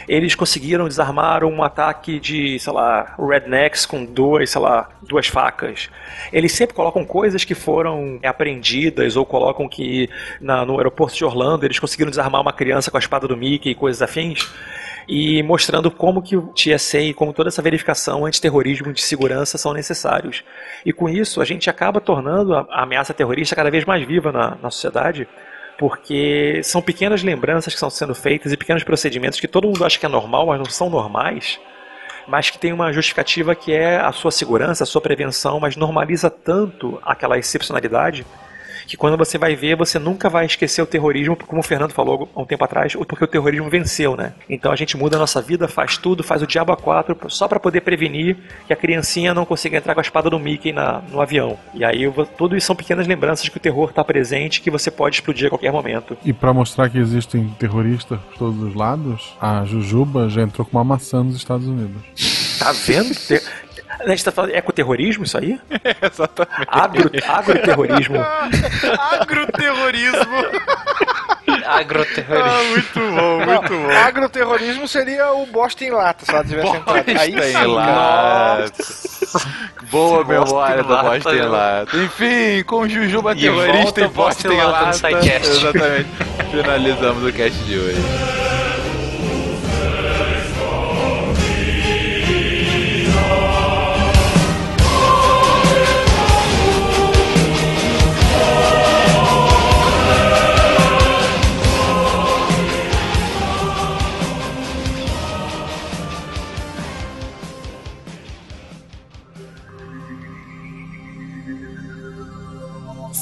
[SPEAKER 5] eles conseguiram desarmar um ataque de, sei lá, rednecks com duas, sei lá, duas facas. Eles sempre colocam coisas que foram apreendidas ou colocam que na, no aeroporto de Orlando eles conseguiram desarmar uma criança com a espada do Mickey e coisas afins e mostrando como que o TSA e como toda essa verificação antiterrorismo de segurança são necessários. E com isso a gente acaba tornando a ameaça terrorista cada vez mais viva na, na sociedade, porque são pequenas lembranças que estão sendo feitas e pequenos procedimentos que todo mundo acha que é normal, mas não são normais, mas que tem uma justificativa que é a sua segurança, a sua prevenção, mas normaliza tanto aquela excepcionalidade que quando você vai ver, você nunca vai esquecer o terrorismo, como o Fernando falou há um tempo atrás, porque o terrorismo venceu, né? Então a gente muda a nossa vida, faz tudo, faz o diabo a quatro, só para poder prevenir que a criancinha não consiga entrar com a espada do Mickey na, no avião. E aí tudo isso são pequenas lembranças que o terror está presente, que você pode explodir a qualquer momento.
[SPEAKER 1] E para mostrar que existem terroristas por todos os lados, a Jujuba já entrou com uma maçã nos Estados Unidos.
[SPEAKER 5] Tá vendo? A gente tá falando ecoterrorismo, isso aí?
[SPEAKER 3] É, exatamente.
[SPEAKER 5] Agro, agroterrorismo.
[SPEAKER 3] Agroterrorismo.
[SPEAKER 6] Agroterrorismo.
[SPEAKER 3] Ah, muito bom, muito bom. Agroterrorismo seria o bosta em lata, se ela tivesse entrado. Aí
[SPEAKER 2] Bosta
[SPEAKER 3] sim,
[SPEAKER 2] lata. Boa memória do
[SPEAKER 6] Bosta em
[SPEAKER 2] Bosta
[SPEAKER 6] lata.
[SPEAKER 2] Enfim, com Jujuba
[SPEAKER 6] E
[SPEAKER 2] terrorista
[SPEAKER 6] volta
[SPEAKER 2] e
[SPEAKER 6] Bosta
[SPEAKER 2] Bosta em
[SPEAKER 6] Lata.
[SPEAKER 2] Exatamente. Finalizamos o cast de hoje.